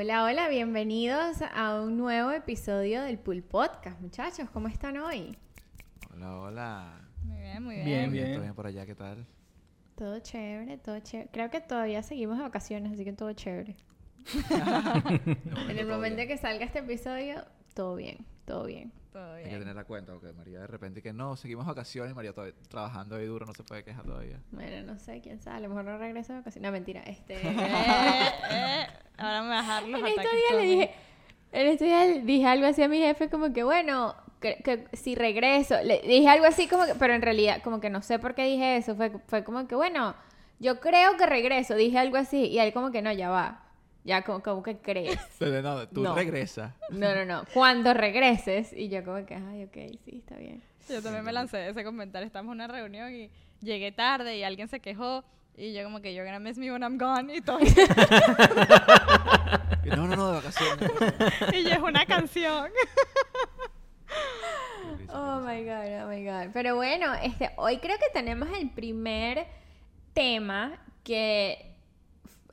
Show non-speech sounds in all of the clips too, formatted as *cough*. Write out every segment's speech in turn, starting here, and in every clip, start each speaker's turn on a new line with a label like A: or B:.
A: Hola, hola, bienvenidos a un nuevo episodio del Pool Podcast. Muchachos, ¿cómo están hoy?
B: Hola, hola.
C: Muy bien, muy bien.
D: Bien, bien.
B: ¿Todo bien por allá? ¿Qué tal?
A: Todo chévere, todo chévere. Creo que todavía seguimos de vacaciones, así que todo chévere. *laughs* *laughs* En el momento que salga este episodio, todo bien, todo bien.
C: Todo
B: Hay que tener la cuenta, porque María de repente que no, seguimos vacaciones María todavía trabajando ahí duro, no se puede quejar todavía.
A: Bueno, no sé, quién sabe, a lo mejor no regreso de vacaciones. No, mentira, este... *laughs*
C: Eh, eh, ahora me bajar los
A: en estos días le dije, en estos días le dije algo así a mi jefe como que bueno, que, que si regreso, le dije algo así como que, pero en realidad como que no sé por qué dije eso, fue, fue como que bueno, yo creo que regreso, dije algo así y él como que no, ya va, ya como, como que crees. *laughs*
B: Pero no, tú
A: No.
B: regresas.
A: No, no, no, cuando regreses y yo como que, ay, ok, sí, está bien.
C: Yo también me lancé ese comentario. Estamos en una reunión y llegué tarde y alguien se quejó. Y yo como que you're gonna miss me when I'm gone y todo. *laughs*
B: No, no, no, de vacaciones. *laughs*
C: y yo es una canción.
A: Oh my god, oh my god. Pero bueno, este, hoy creo que tenemos el primer tema que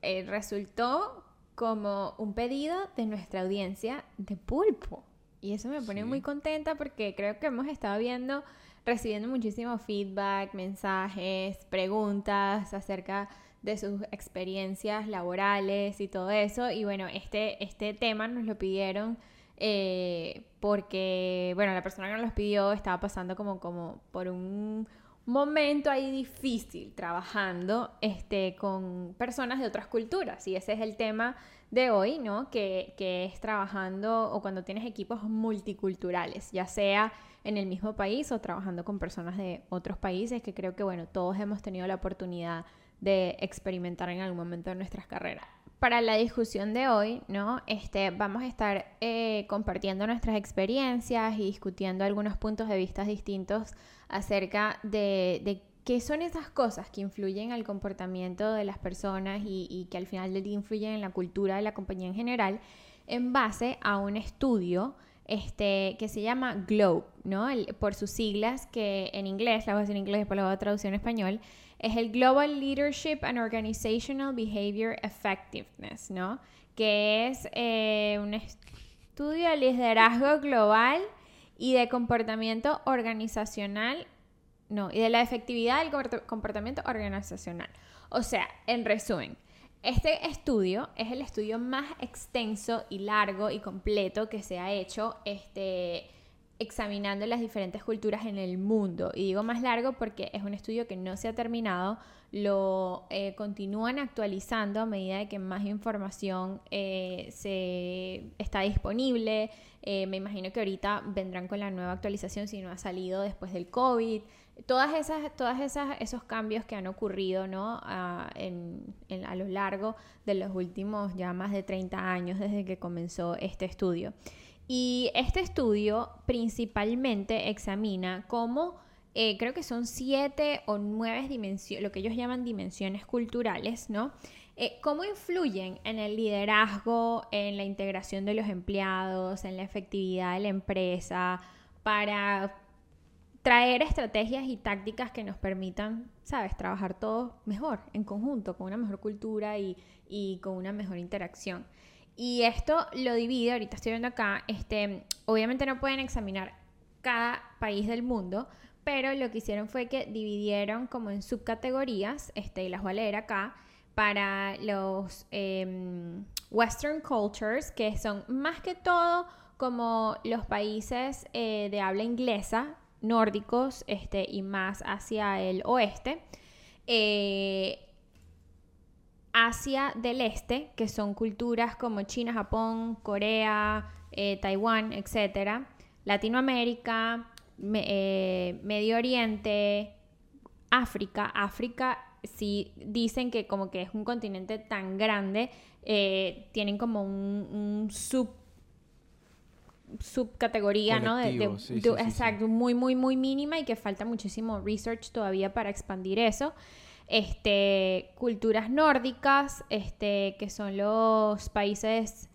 A: eh, resultó como un pedido de nuestra audiencia de pulpo. Y eso me pone
B: Sí.
A: muy contenta porque creo que hemos estado viendo, recibiendo muchísimo feedback, mensajes, preguntas acerca de sus experiencias laborales y todo eso. Y bueno, este, este tema nos lo pidieron eh, porque, bueno, la persona que nos los pidió estaba pasando como, como por un momento ahí difícil trabajando este, con personas de otras culturas. Y ese es el tema de hoy, ¿no? Que, que es trabajando o cuando tienes equipos multiculturales, ya sea en el mismo país o trabajando con personas de otros países, que creo que, bueno, todos hemos tenido la oportunidad de experimentar en algún momento de nuestras carreras. Para la discusión de hoy, ¿no? Este, vamos a estar eh, compartiendo nuestras experiencias y discutiendo algunos puntos de vista distintos acerca de, qué son esas cosas que influyen al comportamiento de las personas y, que al final del día influyen en la cultura de la compañía en general, en base a un estudio este, que se llama GLOBE, ¿no? Por sus siglas, que en inglés, la voy a decir en inglés, después la voy a traducir en español, es el Global Leadership and Organizational Behavior Effectiveness, ¿no? Que es eh, un estudio de liderazgo global y de comportamiento organizacional, no, y de la efectividad del comport- comportamiento organizacional. O sea, en resumen, este estudio es el estudio más extenso y largo y completo que se ha hecho este, examinando las diferentes culturas en el mundo. Y digo más largo porque es un estudio que no se ha terminado, lo eh, continúan actualizando a medida de que más información eh, se está disponible. Eh, me imagino que ahorita vendrán con la nueva actualización si no ha salido después del COVID. Todas esas, todas esas, esos cambios que han ocurrido, ¿no? A, en- en- a lo largo de los últimos ya más de 30 años desde que comenzó este estudio. Y este estudio principalmente examina cómo, eh, creo que son siete o nueve dimensiones, lo que ellos llaman dimensiones culturales, ¿no? Eh, cómo influyen en el liderazgo, en la integración de los empleados, en la efectividad de la empresa, para traer estrategias y tácticas que nos permitan, ¿sabes?, trabajar todos mejor, en conjunto, con una mejor cultura y, y con una mejor interacción. Y esto lo divide, ahorita estoy viendo acá, este, obviamente no pueden examinar cada país del mundo, pero lo que hicieron fue que dividieron como en subcategorías, este, y las voy a leer acá, para los em, Western cultures, que son más que todo como los países eh, de habla inglesa, nórdicos, este, y más hacia el oeste. Eh, Asia del Este, que son culturas como China, Japón, Corea, eh, Taiwán, etc. Latinoamérica, me- eh, Medio Oriente, África. África, sí dicen que como que es un continente tan grande, eh, tienen como un, un sub subcategoría, ¿no? De, de-
B: Colectivo, sí,
A: de-
B: sí, sí, sí.
A: exacto, muy, muy, muy mínima y que falta muchísimo research todavía para expandir eso. Este, culturas nórdicas, este, que son los países,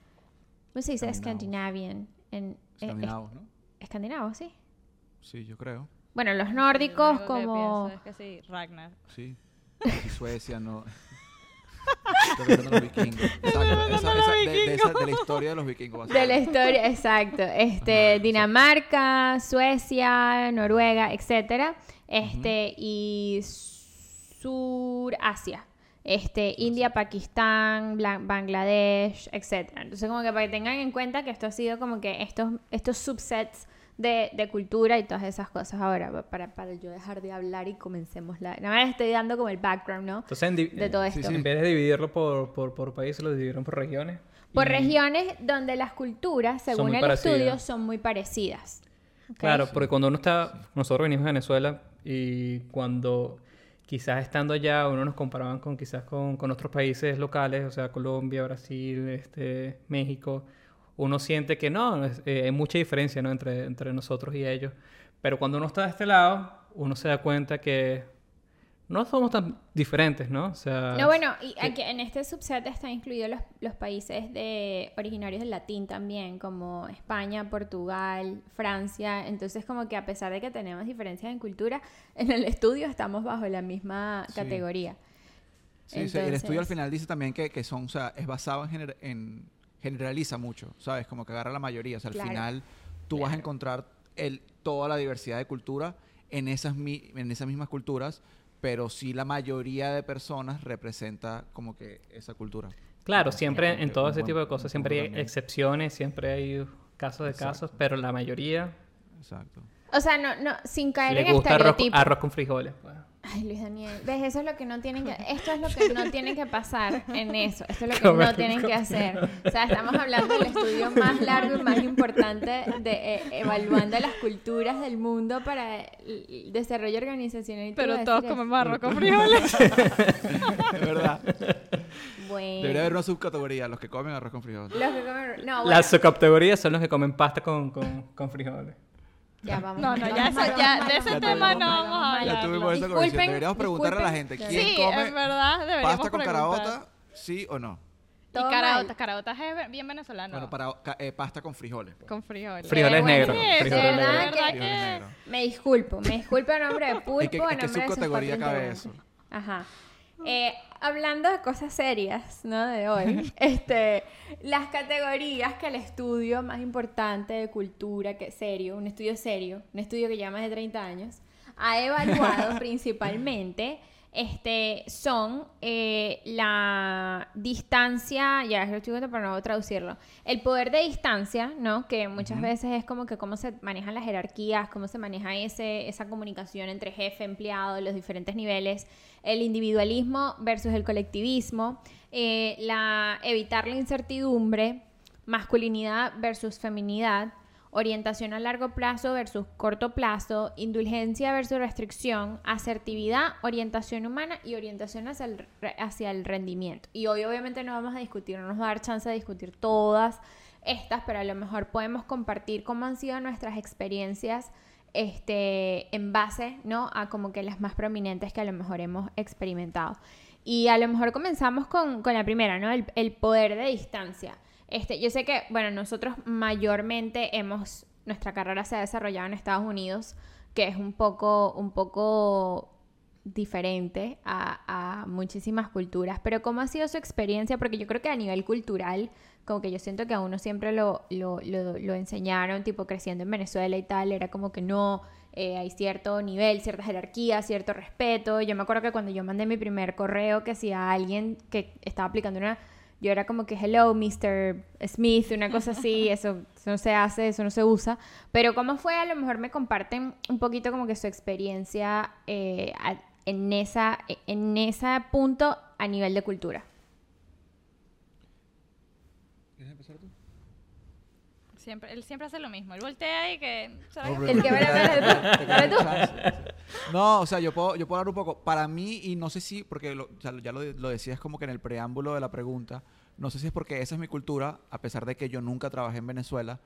A: ¿cómo se dice? Scandinavian. En, eh,
B: Escandinavos, ¿no?
A: es- escandinavos, sí.
B: Sí, yo creo.
A: Bueno, los
C: Sí,
A: nórdicos
C: lo único que
A: como...
C: pienso es que sí, Ragnar.
B: Sí. Y Suecia no. Los vikingos. *laughs* Exacto. Esa- esa- de, de esa-
C: vikingos.
B: de la historia de los vikingos.
A: De la historia, exacto. Este,
B: Ajá,
A: Dinamarca, Suecia, Noruega, etcétera. Este, y Surasia. Este, India, Pakistán, Bangladesh, etcétera. Entonces, como que para que tengan en cuenta que esto ha sido como que estos, estos subsets de, de cultura y todas esas cosas. Ahora, para, para yo dejar de hablar y comencemos la... Nada más estoy dando como el background, ¿no?
D: Entonces,
A: De todo esto.
B: sí.
D: en vez de dividirlo por, por, por países, lo dividieron por regiones.
A: Por
D: Y-
A: regiones donde las culturas, según el
D: parecidas.
A: estudio, son muy parecidas.
D: Claro, porque cuando uno está, nosotros venimos de Venezuela y cuando quizás estando allá uno nos comparaban con quizás con, con otros países locales, o sea, Colombia, Brasil, este, México, uno siente que no, es- eh, hay mucha diferencia ¿no? entre, entre nosotros y ellos. Pero cuando uno está de este lado, uno se da cuenta que no somos tan diferentes, ¿no? O sea,
A: No, bueno, y aquí en este subset están incluidos los, los países de originarios del latín también, como España, Portugal, Francia. Entonces, como que a pesar de que tenemos diferencias en cultura, en el estudio estamos bajo la misma
B: Sí.
A: categoría.
B: Sí, sí, el estudio al final dice también que, que son, o sea, es basado en, gener- en generaliza mucho, ¿sabes? Como que agarra la mayoría. O sea, al
A: Claro,
B: final tú vas a encontrar el, toda la diversidad de cultura en esas, mi- en esas mismas culturas, pero sí la mayoría de personas representa como que esa cultura.
D: Claro, siempre en todo ese
B: buen-
D: tipo de cosas, siempre hay
B: también.
D: excepciones, siempre hay casos de casos, pero la mayoría
B: Exacto.
A: O sea, no, no, sin caer
D: le
A: en
D: gusta arroz,
A: estereotipos.
D: arroz con frijoles. pues.
A: Ay, Luis Daniel, ¿ves? Eso es lo que no tienen que... *laughs* Esto es lo que no tiene que pasar en eso. Esto es lo que
D: Comer
A: no tienen que hacer. O sea, estamos hablando del estudio más largo y más importante de eh, evaluando las culturas del mundo para el desarrollo organizacional.
C: Pero todos comemos arroz con frijoles. *laughs*
B: Es verdad.
A: Bueno.
B: Debería haber una subcategoría, los que comen arroz con frijoles.
A: Los que comen... No, bueno,
D: Las subcategorías son los que comen pasta con, con, con frijoles.
A: Ya *laughs* vamos.
C: No, no, ya eso- ya de ese
B: tema no
A: vamos
C: a hablar.
B: Ya tuvimos esa
A: Disculpen,
B: conversación. Deberíamos preguntarle a la gente, ¿quién
C: sí,
B: come
C: en verdad deberíamos
B: pasta con
C: preguntar.
B: caraota? ¿Sí o no?
C: Y caraotas, caraotas es bien venezolano.
B: Bueno, para, eh, pasta con frijoles. pues.
C: Con frijoles.
D: Frijoles negros.
A: sí,
C: Sí,
D: frijoles
A: de
D: negros.
A: verdad
C: ¿verdad
A: que-
B: Frijoles negros.
A: Me disculpo, me disculpo en nombre de *laughs* Pulpo,
B: ¿En qué- en
A: en
B: qué
A: nombre de sus cuatro
B: cabe eso?
A: Ajá. Eh, hablando de cosas serias, ¿no? De hoy, *laughs* este, las categorías que el estudio más importante de cultura, que serio, un estudio serio, un estudio que lleva más de 30 años, ha evaluado *laughs* principalmente, este, son eh, la distancia, ya lo estoy para no traducirlo, el poder de distancia, ¿no? Que muchas veces es como que cómo se manejan las jerarquías, cómo se maneja ese, esa comunicación entre jefe, empleado, los diferentes niveles, el individualismo versus el colectivismo, eh, la, evitar la incertidumbre, masculinidad versus feminidad, orientación a largo plazo versus corto plazo, indulgencia versus restricción, asertividad, orientación humana y orientación hacia el, hacia el rendimiento. Y hoy obviamente no vamos a discutir, no nos va a dar chance de discutir todas estas, pero a lo mejor podemos compartir cómo han sido nuestras experiencias este, en base ¿no? a como que las más prominentes que a lo mejor hemos experimentado. Y a lo mejor comenzamos con, con la primera, ¿no? El poder de distancia. Este, yo sé que, bueno, nosotros mayormente hemos, nuestra carrera se ha desarrollado en Estados Unidos, que es un poco, un poco diferente a, muchísimas culturas. Pero ¿cómo ha sido su experiencia? Porque yo creo que a nivel cultural, como que yo siento que a uno siempre lo, lo, lo, lo enseñaron, tipo creciendo en Venezuela y tal, era como que no, eh, hay cierto nivel, cierta jerarquía, cierto respeto. Yo me acuerdo que cuando yo mandé mi primer correo que si a alguien que estaba aplicando una yo era como que, hello, Mr. Smith, una cosa así, eso, *laughs* eso no se hace, eso no se usa. Pero ¿cómo fue? A lo mejor me comparten un poquito como que su experiencia eh, en, esa, en ese punto a nivel de cultura.
B: ¿Quieres empezar tú?
C: Siempre, él siempre hace lo mismo. Él voltea y que...
A: El que
B: chance. No, o sea, yo puedo, yo puedo hablar un poco. Para mí, y no sé si, porque lo- o sea, ya lo, lo decías como que en el preámbulo de la pregunta, no sé si es porque esa es mi cultura, a pesar de que yo nunca trabajé en Venezuela.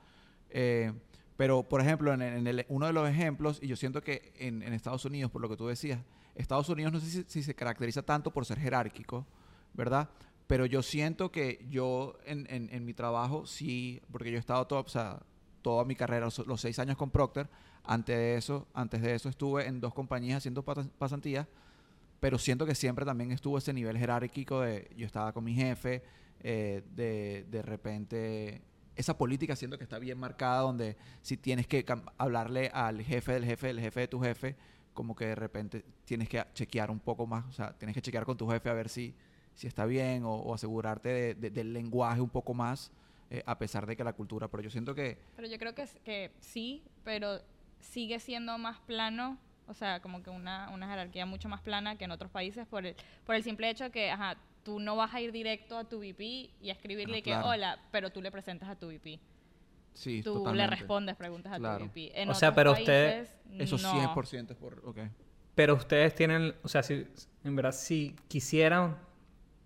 B: eh, pero, por ejemplo, en, en el- uno de los ejemplos, y yo siento que en, en Estados Unidos, por lo que tú decías, Estados Unidos no sé si, si se caracteriza tanto por ser jerárquico, ¿verdad? Pero yo siento que yo en, en- mi trabajo sí, porque yo he estado todo, toda mi carrera, los, seis años con Procter, antes de eso, antes de eso estuve en dos compañías haciendo pasantías, pero siento que siempre también estuvo ese nivel jerárquico de yo estaba con mi jefe, eh, de, de repente esa política siento que está bien marcada donde si tienes que hablarle al jefe del jefe del jefe de tu jefe, como que de repente tienes que chequear un poco más, o sea, tienes que chequear con tu jefe a ver si, si está bien o, o asegurarte de- de- del lenguaje un poco más, eh, a pesar de que la cultura, pero yo siento que
C: Pero yo creo que, que sí, pero sigue siendo más plano, o sea, como que una, una jerarquía mucho más plana que en otros países por el, por el simple hecho que, ajá, tú no vas a ir directo a tu VP y a escribirle
B: Ah,
C: que
B: claro.
C: hola, pero tú le presentas a tu VP.
B: sí,
C: Tú
B: totalmente.
C: le respondes preguntas a
B: Claro.
C: tu VP. En
D: O sea,
C: otros
D: pero usted-
C: países,
B: Eso
C: no.
B: 100% es por, ok.
D: Pero ustedes tienen, o sea, si en verdad si quisieran,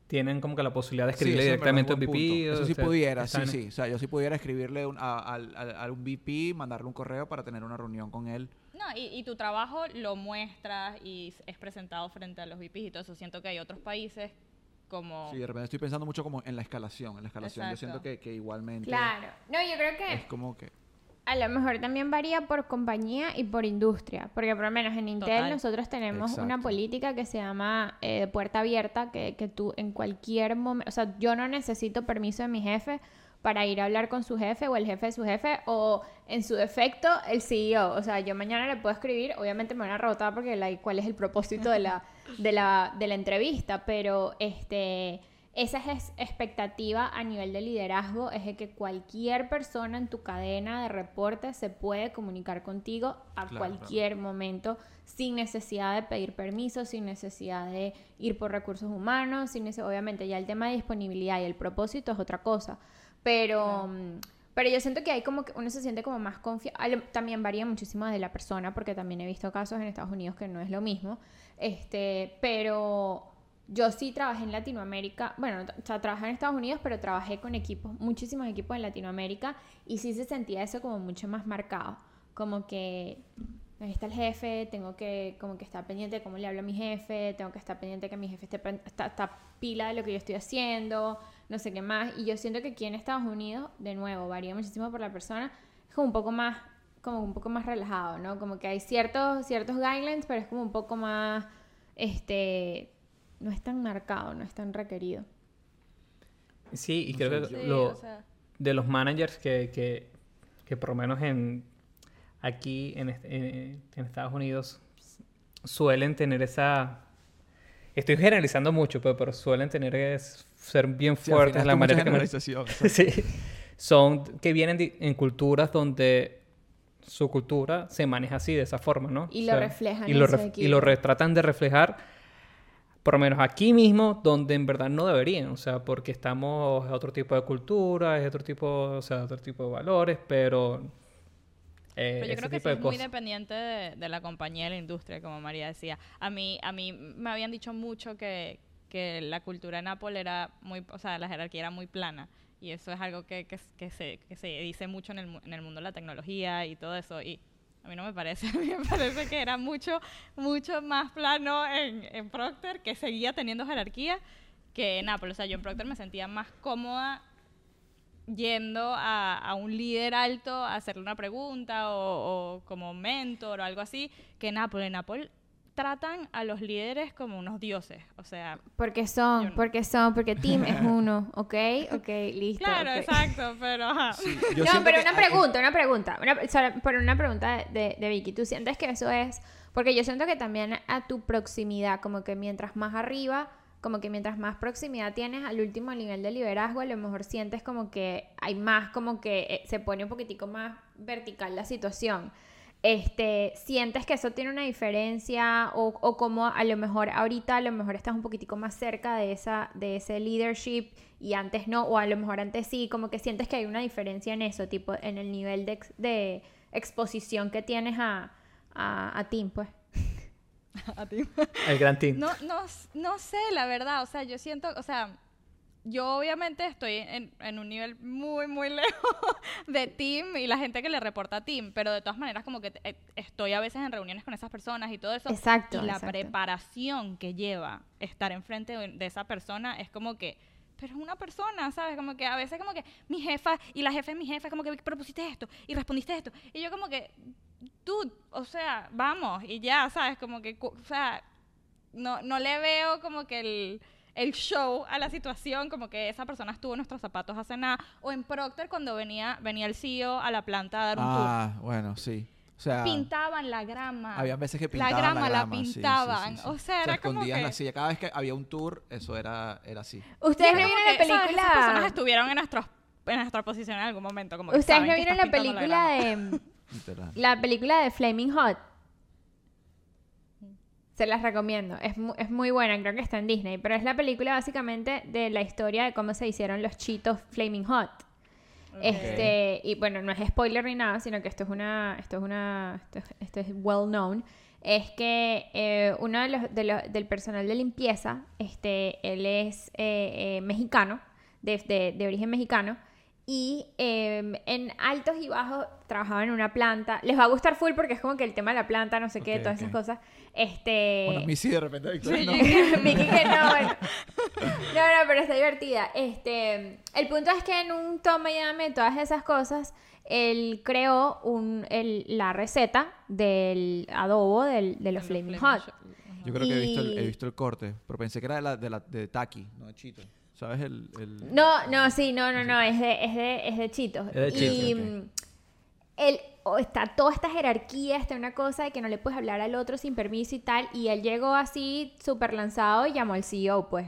D: tienen como que la posibilidad de
B: Sí,
D: escribirle
B: en es
D: directamente a un VP.
B: Eso sí
D: ustedes
B: pudiera, sí,
D: están-
B: sí. O sea, yo sí pudiera escribirle un- a, al- al- a un VP, mandarle un correo para tener una reunión con él.
C: No, y, y tu trabajo lo muestras y es presentado frente a los VPs y todo eso. Siento que hay otros países como...
B: Sí, de repente estoy pensando mucho como en la escalación. En la escalación yo siento
C: Exacto.
B: que, que igualmente
A: Claro. No, yo creo que
B: es como que...
A: A lo mejor también varía por compañía y por industria, porque por lo menos en Intel
C: Total.
A: nosotros tenemos una política que se llama eh, puerta abierta, que, que tú en cualquier momento, o sea, yo no necesito permiso de mi jefe para ir a hablar con su jefe o el jefe de su jefe o en su defecto el CEO. O sea, yo mañana le puedo escribir, obviamente me van a rebotar porque like, cuál es el propósito de la, de la, de la entrevista, pero este... Esa es expectativa a nivel de liderazgo, es de que cualquier persona en tu cadena de reporte se puede comunicar contigo a
B: Claro,
A: cualquier momento sin necesidad de pedir permiso, sin necesidad de ir por recursos humanos, sin nece- obviamente ya el tema de disponibilidad y el propósito es otra cosa, pero mm, pero yo siento que hay como que uno se siente como más confiado, también varía muchísimo de la persona porque también he visto casos en Estados Unidos que no es lo mismo, este, pero yo sí trabajé en Latinoamérica, bueno, o sea, trabajé en Estados Unidos, pero trabajé con equipos, muchísimos equipos en Latinoamérica y sí se sentía eso como mucho más marcado, como que ahí está el jefe, tengo que como que estar pendiente de cómo le hablo a mi jefe, tengo que estar pendiente de que mi jefe esté está, está pila de lo que yo estoy haciendo, no sé qué más, y yo siento que aquí en Estados Unidos, de nuevo, varía muchísimo por la persona, es como un poco más como un poco más relajado, ¿no? Como que hay ciertos ciertos guidelines, pero es como un poco más este no es tan marcado, no es tan requerido.
D: Sí, y creo que
C: Sí,
D: lo-
C: o sea,
D: de los managers que, que, que por lo menos en aquí en, en- en Estados Unidos suelen tener esa estoy generalizando mucho pero, pero suelen tener es, ser bien
B: Sí,
D: fuertes
B: final
D: la manera que
B: generalización. *laughs*
D: sí, son que vienen de- en culturas donde su cultura se maneja así de esa forma no
A: Y lo reflejan
D: y
A: en
D: lo, ref- y lo
A: equipo.
D: re- tratan de reflejar por lo menos aquí mismo, donde en verdad no deberían, o sea, porque estamos en otro tipo de cultura, es otro tipo, o sea, otro tipo de valores, pero, eh,
C: Pero yo creo que sí
D: de
C: es muy dependiente de, de la compañía y la industria, como María decía. A mí, a mí me habían dicho mucho que, que la cultura en Apple era muy, o sea, la jerarquía era muy plana. Y eso es algo que, que, que se, que se dice mucho en el, en el mundo de la tecnología y todo eso. Y a mí no me parece, *laughs* a mí me parece que era mucho, mucho más plano en, en Procter, que seguía teniendo jerarquía, que en Apple. O sea, yo en Procter me sentía más cómoda yendo a, a un líder alto a hacerle una pregunta o, o como mentor o algo así, que en Apple, en Apple tratan a los líderes como unos dioses, o sea,
A: Porque son,
C: no.
A: porque son, porque team es *laughs* uno, ¿ok? Ok, listo.
C: claro,
A: ok.
C: exacto, pero ajá.
B: Sí, yo
A: no, pero una pregunta, una pregunta. Una, solo- pero una pregunta de, de Vicky. ¿Tú sientes que eso es...? Porque yo siento que también a tu proximidad, como que mientras más arriba, como que mientras más proximidad tienes al último nivel de liderazgo, a lo mejor sientes como que hay más, como que eh, se pone un poquitico más vertical la situación. Este, ¿sientes que eso tiene una diferencia o, o como a lo mejor ahorita a lo mejor estás un poquitico más cerca de esa de ese leadership y antes no o a lo mejor antes sí, como que sientes que hay una diferencia en eso, tipo en el nivel de, ex- de exposición que tienes a, a, a Tim, pues. *laughs*
C: A ti.
D: El gran team.
C: No, no, no sé, la verdad, o sea, yo siento, o sea, yo obviamente estoy en, en un nivel muy, muy *laughs* lejos de Tim y la gente que le reporta a Tim, pero de todas maneras como que eh, estoy a veces en reuniones con esas personas y todo eso.
A: Exacto,
C: Y la
A: exacto.
C: preparación que lleva estar enfrente de, esa persona es como que, pero es una persona, ¿sabes? Como que a veces como que mi jefa y la jefa de mi jefa, como que propusiste esto y respondiste esto. Y yo como que, tú, o sea, vamos y ya, ¿sabes? Como que, o sea, no, no le veo como que el, el show a la situación, como que esa persona estuvo en nuestros zapatos hace nada. O en Procter cuando venía, venía el CEO a la planta a dar un
B: Ah, bueno, sí. O sea,
C: tour. Pintaban la grama.
B: había veces que
C: La
B: pintaban
C: grama la
B: sí, sí, sí,
C: pintaban.
B: sí.
C: O sea, era como
B: escondían
C: que-
B: la silla. Cada vez que había un tour, eso era, era así.
A: ¿Ustedes no
C: Como
A: vieron la
C: ¿sabes? Esas personas
A: película?
C: estuvieron en, nuestros, en nuestra posición en algún momento. Como que
A: ¿Ustedes
C: saben
A: no vieron la película
C: grama.
A: de *laughs* la película de Flaming Hot? Se las recomiendo. Es, mu- es muy buena, creo que está en Disney. Pero es la película básicamente de la historia de cómo se hicieron los chitos Flaming Hot. Este, y bueno, no es spoiler ni nada, sino que esto es una, esto es una, esto, es- esto es well known. Es que eh, uno de los, de los- del personal de limpieza, este, él es eh, eh, mexicano, de, de- de origen mexicano, y eh, en altos y bajos trabajaba en una planta. Les va a gustar full porque es como que el tema de la planta, no sé qué, todas
B: ok.
A: esas cosas. Este,
B: Bueno, mi sí de repente, *laughs* Victoria, no.
A: Miki que no, bueno. *laughs* No, no, pero está divertida. Este, el punto es que en un toma y dame de todas esas cosas, él creó un, el- la receta del adobo del, de los Flaming Hot.
B: Yo creo que he visto, el, he
A: Y-
B: visto el corte, pero pensé que era de la de, la, de Taki, no de Chito. ¿Sabes? El, el...
A: No, no, sí, no, no, no, es de, es de, es de Chitos.
D: Es de Cheetos,
A: y él, o está toda esta jerarquía, está una cosa de que no le puedes hablar al otro sin permiso y tal, y él llegó así súper lanzado y llamó al CEO, pues.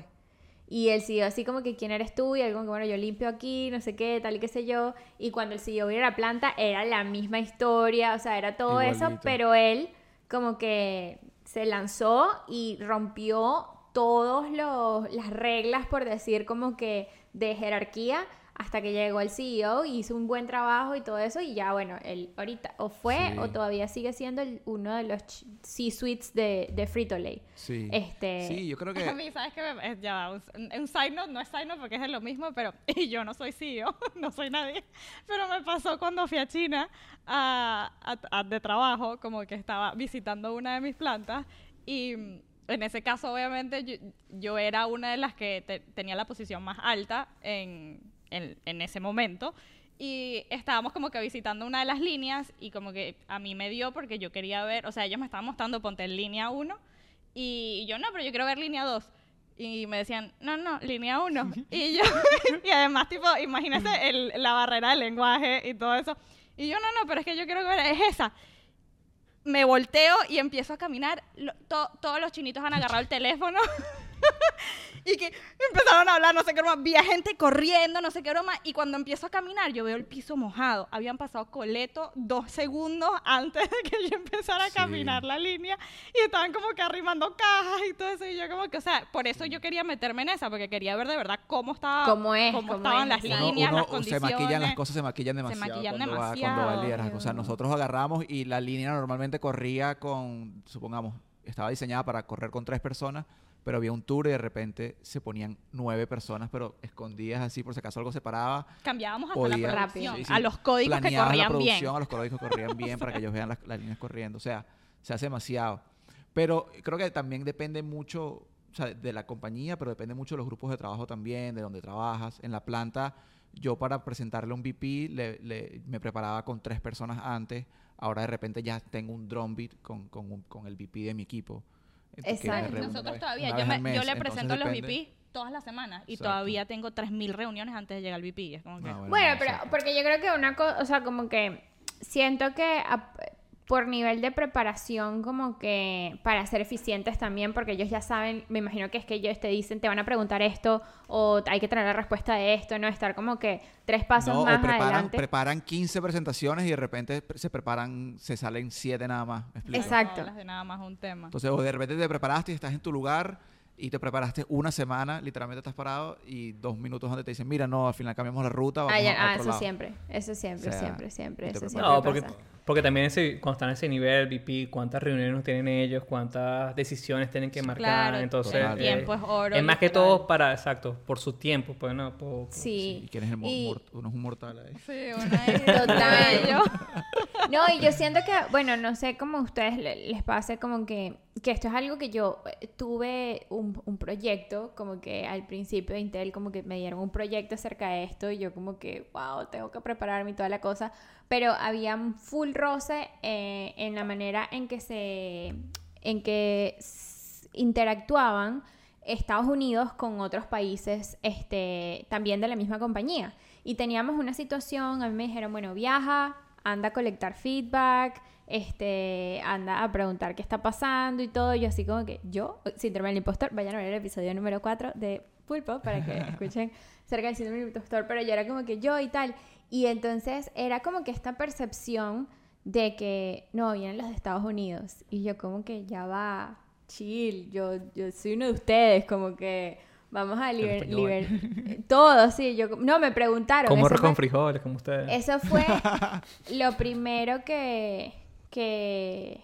A: Y el CEO así como que, ¿quién eres tú? Y como que, bueno, yo limpio aquí, no sé qué, tal y qué sé yo. Y cuando el CEO vino a la planta, era la misma historia, o sea, era todo eso, pero él como que se lanzó y rompió todas las reglas, por decir, como que de jerarquía, hasta que llegó el CEO y hizo un buen trabajo y todo eso. Y ya, bueno, él ahorita o fue
B: Sí.
A: o todavía sigue siendo el- uno de los C-suites de, de Frito-Lay.
B: Sí.
A: Este-
B: Sí, yo creo que... *laughs*
C: A mí, ¿sabes qué? me- eh, Ya va, un, un side note, no es side note porque es lo mismo, pero *laughs* y yo no soy CEO, *laughs* no soy nadie. Pero me pasó cuando fui a China a, a- a- de trabajo, como que estaba visitando una de mis plantas y mm, en ese caso, obviamente, yo, yo era una de las que te- tenía la posición más alta en, en, en ese momento. Y estábamos como que visitando una de las líneas y como que a mí me dio porque yo quería ver, o sea, ellos me estaban mostrando, ponte en línea 1 y yo no, pero yo quiero ver línea 2. Y me decían, no, no, línea 1. y yo, *laughs* y además, tipo, imagínese el- la barrera del lenguaje y todo eso. Y yo, no, no, pero es que yo quiero ver, es esa. Me volteo y empiezo a caminar. Lo- to- todos los chinitos han agarrado el teléfono. *laughs* *laughs* y que empezaron a hablar, no sé qué broma. Vi a gente corriendo, no sé qué broma. Y cuando empiezo a caminar, yo veo el piso mojado. Habían pasado coleto dos segundos antes de que yo empezara a
B: Sí.
C: caminar la línea. Y estaban como que arrimando cajas y todo eso. Y yo como que, o sea, por eso yo quería meterme en esa, porque quería ver de verdad cómo estaba,
A: Cómo es,
C: cómo
A: cómo
C: estaban
A: es,
C: las.
B: Uno-
C: líneas,
B: uno
C: las
B: se
C: condiciones.
B: maquillan las cosas, se maquillan demasiado.
C: maquillan
B: cuando, va- cuando va
C: demasiado.
B: el. O sea, nosotros agarramos y la línea normalmente corría con, supongamos, estaba diseñada para correr con tres personas, pero había un tour y de repente se ponían nueve personas, pero escondidas así por si acaso algo se paraba.
C: Cambiábamos hasta la producción,
B: sí, sí,
C: a los códigos que
B: planeabas la
C: corrían bien.
B: producción, A los códigos que corrían bien para que ellos vean las, las líneas corriendo. O sea, se hace demasiado. Pero creo que también depende mucho o sea, de la compañía, pero depende mucho de los grupos de trabajo también, de donde trabajas. En la planta, yo para presentarle un VP le- le- me preparaba con tres personas antes. Ahora de repente ya tengo un drum beat con, con, un- con el VP de mi equipo. Me
A: Exacto.
C: Nosotros todavía, yo, me-
B: mes,
C: yo le presento a los
B: depende.
C: VP todas las semanas y
B: Exacto.
C: todavía tengo 3.000 reuniones antes de llegar al VP. Es como que...
B: Ah, bueno,
A: Bueno,
B: no,
A: pero porque yo creo que una cosa, o sea, como que siento que a- por nivel de preparación, como que para ser eficientes también, porque ellos ya saben, me imagino que es que ellos te dicen, te van a preguntar esto, o hay que tener la respuesta de esto, no estar como que tres pasos
B: No,
A: más
B: o preparan,
A: adelante.
B: preparan 15 presentaciones y de repente se preparan, se salen 7 nada más.
A: Exacto.
C: No de nada más un tema.
B: Entonces, o de repente te preparaste y estás en tu lugar y te preparaste una semana, literalmente estás parado y dos minutos donde te dicen, mira, no, al final cambiamos la ruta, vamos
A: Ah, ya-
B: a
A: ah,
B: otro
A: eso
B: lado.
A: siempre, eso siempre,
B: O sea,
A: siempre, siempre, eso siempre
D: No,
A: pasa.
D: porque también ese, cuando están en ese nivel, VP, cuántas reuniones tienen ellos, cuántas decisiones tienen que marcar.
C: Claro,
D: entonces,
B: el
D: eh,
C: tiempo es oro,
D: Es más que todo para, exacto, por su tiempo, pues no, por- por-
A: Sí.
B: ¿Y quién es el
A: Y-
B: mort- Uno es un mortal ahí.
C: Sí, una *laughs* vez-
A: Total.
C: Yo-
A: No, y yo siento que, bueno, no sé cómo a ustedes le- les pase, como que, que esto es algo que yo eh, tuve un, un proyecto, como que al principio de Intel, como que me dieron un proyecto acerca de esto, y yo como que, wow, tengo que prepararme y toda la cosa, pero había un full roce eh, en la manera en que se, en que interactuaban Estados Unidos con otros países este, también de la misma compañía. Y teníamos una situación, a mí me dijeron, bueno, viaja, anda a colectar feedback, este, anda a preguntar qué está pasando y todo. Yo así como que yo, síndrome del impostor, vayan a ver el episodio número 4 de Pulpo para que *laughs* escuchen cerca del síndrome del impostor, pero yo era como que yo y tal. Y entonces era como que esta percepción de que no, vienen los de Estados Unidos. Y yo como que ya va, chill, yo, yo soy uno de ustedes, como que vamos a liber, liber todo, sí, yo no me preguntaron.
D: ¿Cómo
A: eso
D: con
A: fue-
D: frijoles, como ustedes?
A: Eso fue *laughs* lo primero que, que,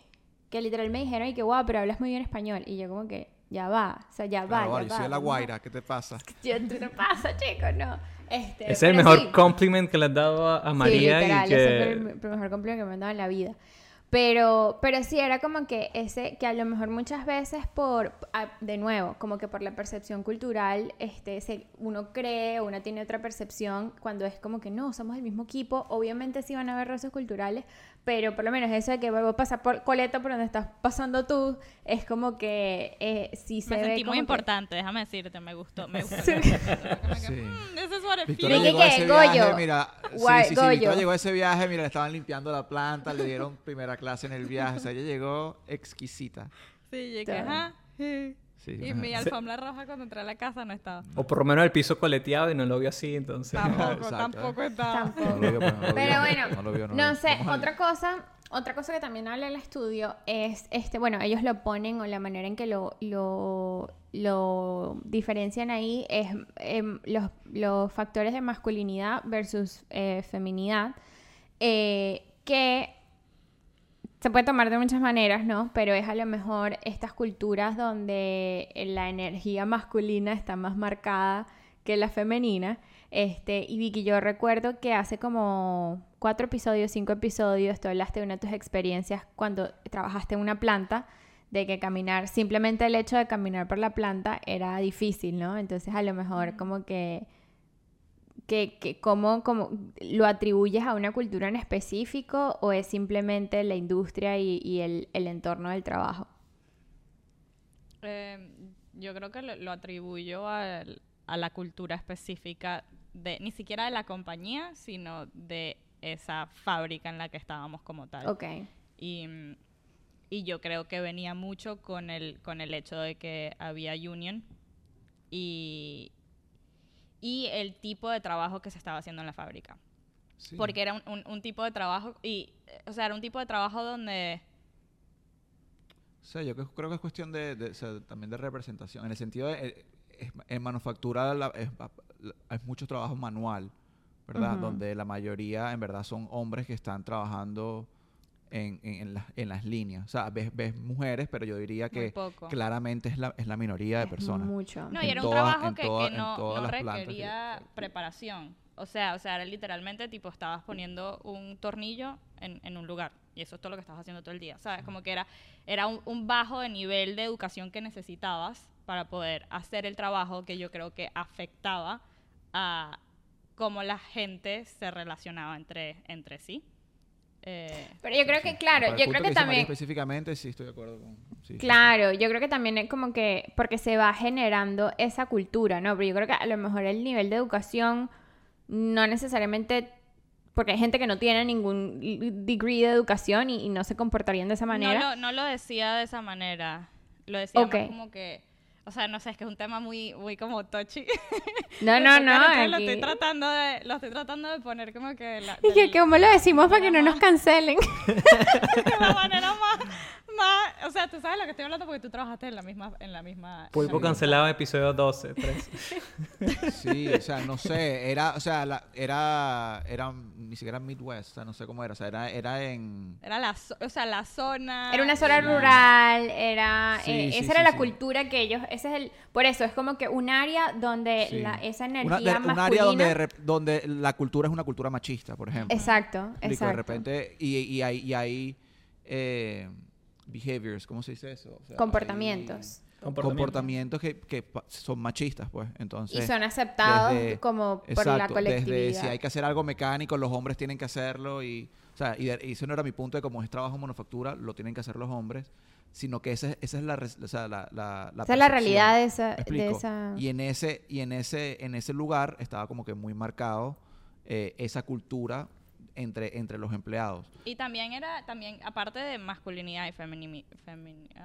A: que literal me dijeron y que guau, pero hablas muy bien español. Y yo como que, ya va, o sea, ya va, ya
B: vale, yo
A: va,
B: soy de la Guaira, ¿qué te pasa? *laughs*
A: Yo, tú no pasa, chicos, no. Este,
D: Ese es el mejor
A: sí.
D: compliment que le has dado a, María
A: sí, literal,
D: y
A: ese
D: que...
A: fue el, el mejor compliment que me han dado en la vida. Pero, pero sí, era como que ese, que a lo mejor muchas veces por, a- de nuevo, como que por la percepción cultural, este, se, uno cree, uno tiene otra percepción, cuando es como que no, somos el mismo equipo, obviamente sí van a haber roces culturales, pero por lo menos eso de que vuelvo a pasar por Coleta por donde estás pasando tú, es como que eh, sí se
C: Me
A: ve
C: sentí muy
A: que-
C: importante, déjame decirte, me gustó, me gustó.
A: Sí.
B: Sí.
C: Mm, This is what it
B: Victoria
C: feels.
A: Dije
B: llegó a ese
A: Goyo,
B: viaje, mira, sí,
A: Gua-
B: sí, sí,
A: Goyo.
B: Victoria llegó a ese viaje, mira, le estaban limpiando la planta, le dieron primera clase en el viaje, o sea, ella llegó exquisita.
C: Sí, llegué, ajá. Sí. Y mi alfombra roja cuando entré a la casa no estaba.
D: O por lo menos el piso coleteado y no lo vio así, entonces...
C: Tampoco, *laughs*
B: Exacto.
C: tampoco estaba.
A: Tampoco.
B: No lo vio, pues, no lo
A: Pero
B: vio.
A: bueno,
B: No lo vio,
A: no, sé, otra cosa, otra cosa que también habla el estudio es, este, bueno, ellos lo ponen o la manera en que lo, lo, lo diferencian ahí es em, los, los factores de masculinidad versus eh, feminidad, eh, que se puede tomar de muchas maneras, ¿no? Pero es a lo mejor estas culturas donde la energía masculina está más marcada que la femenina. Este, y Vicky, yo recuerdo que hace como cuatro episodios, cinco episodios, tú hablaste de una de tus experiencias cuando trabajaste en una planta, de que caminar, simplemente el hecho de caminar por la planta era difícil, ¿no? Entonces a lo mejor como que que, que cómo, cómo lo atribuyes a una cultura en específico o es simplemente la industria y, y el, el entorno del trabajo?
C: Eh, yo creo que lo, lo atribuyo al- a la cultura específica de ni siquiera de la compañía, sino de esa fábrica en la que estábamos como tal.
A: Ok.
C: Y, y yo creo que venía mucho con el, con el hecho de que había union y, y el tipo de trabajo que se estaba haciendo en la fábrica.
B: Sí.
C: Porque era un, un- un tipo de trabajo, y, eh, o sea, era un tipo de trabajo donde...
B: O sea, yo creo que es cuestión de, de- o sea, también de representación. En el sentido de, eh, es- en manufactura la- es, la- mucho trabajo manual, ¿verdad? Donde la mayoría, en verdad, son hombres que están trabajando en, en, en las- en las líneas. O sea, ves, ves mujeres, pero yo diría que claramente es la, es la minoría de
A: Es
B: personas.
A: Mucho.
C: No, y era un trabajo que,
B: toda-
C: que no, no
B: que-
C: requería preparación. O sea, o sea, era literalmente tipo, estabas poniendo un tornillo en, en un lugar. Y eso es todo lo que estabas haciendo todo el día. ¿Sabes? Como que era, era un, un bajo de nivel de educación que necesitabas para poder hacer el trabajo que yo creo que afectaba a cómo la gente se relacionaba entre, entre sí. Eh,
A: Pero yo creo que, claro, yo creo que también...
B: específicamente, sí, estoy de acuerdo con... sí, sí.
A: Claro, yo creo que también es como que, porque se va generando esa cultura, ¿no? Pero yo creo que a lo mejor el nivel de educación no necesariamente, porque hay gente que no tiene ningún degree de educación y, y no se comportarían de esa manera.
C: No lo, no lo decía de esa manera. Lo decía más como que... O sea, no sé, es que es un tema muy, muy como touchy.
A: No, *laughs* no, no.
C: Lo estoy tratando de, lo estoy tratando de poner como que la,
A: Y que, ¿cómo lo decimos para que no nos cancelen? *laughs*
C: de la manera más, más, o sea, tú sabes lo que estoy hablando porque tú trabajaste en la misma, en la misma.
D: Pulpo
C: misma-
D: cancelado episodio 12, 13. *laughs*
B: Sí, o sea, no sé, era, o sea, la- era, era ni siquiera Midwest, o sea, no sé cómo era, o sea, era, era en...
C: Era la, o sea, la zona.
A: Era una zona rural, era...
B: Sí,
A: eh,
B: sí,
A: esa
B: sí,
A: era la
B: sí.
A: cultura que ellos... Ese es el... Por eso, es como que un área donde
B: sí.
A: la, esa
B: Una-
A: energía
B: de- un área donde, donde la cultura es una cultura machista, por ejemplo.
A: Exacto, exacto.
B: De repente, y, y hay, y hay eh, behaviors, ¿cómo se dice eso? O sea,
A: Comportamientos.
B: comportamientos que, que son machistas, pues. Entonces,
A: y son aceptados
B: desde-
A: como por
B: exacto,
A: la colectividad.
B: desde si hay que hacer algo mecánico, los hombres tienen que hacerlo y, o sea, y, de- y eso no era mi punto de como es trabajo en manufactura, lo tienen que hacer los hombres, sino que esa, esa es la, o sea, la, la, la
A: Esa es la realidad de esa...
B: ¿Me
A: De esa...
B: Y en ese, y en ese, en ese lugar estaba como que muy marcado eh, esa cultura entre, entre los empleados.
C: Y también era, también, aparte de masculinidad y feminidad,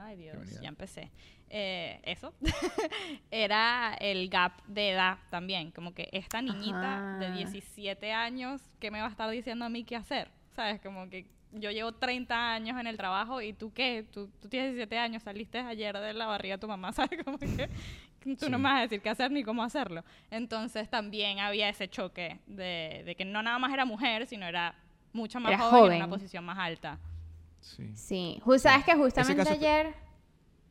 C: ay Dios,
B: Feminidad.
C: ya empecé. Eh, eso, *laughs* era el gap de edad también, como que esta niñita de
A: Ajá.
C: 17 años, ¿qué me va a estar diciendo a mí qué hacer? ¿Sabes? Como que yo llevo 30 años en el trabajo y tú qué, tú, tú tienes 17 años, saliste ayer de la barriga de tu mamá, *laughs* ¿sabes? Como que *laughs* tú no
B: Sí.
C: me vas a decir qué hacer ni cómo hacerlo. Entonces también había ese choque de, de que no nada más era mujer, sino era mucho más
A: Era
C: joven, y en
A: joven.
C: una posición más alta.
B: Sí.
A: Sí, sabes que justamente ayer...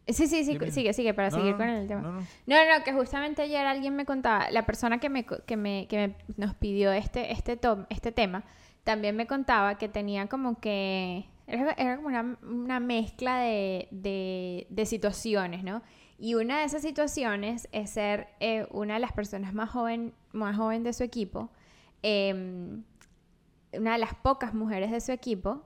A: Sí, sí, sí,
B: Dime.
A: sigue, sigue, para
B: No,
A: seguir
B: no,
A: con el tema.
B: no, no.
A: No, no, que justamente ayer alguien me contaba, la persona que me, que me, que me- nos pidió este, este, tom- este tema, también me contaba que tenía como que, era, era como una, una mezcla de, de, de situaciones, ¿no? Y una de esas situaciones es ser eh, una de las personas más joven, más joven de su equipo, em, una de las pocas mujeres de su equipo,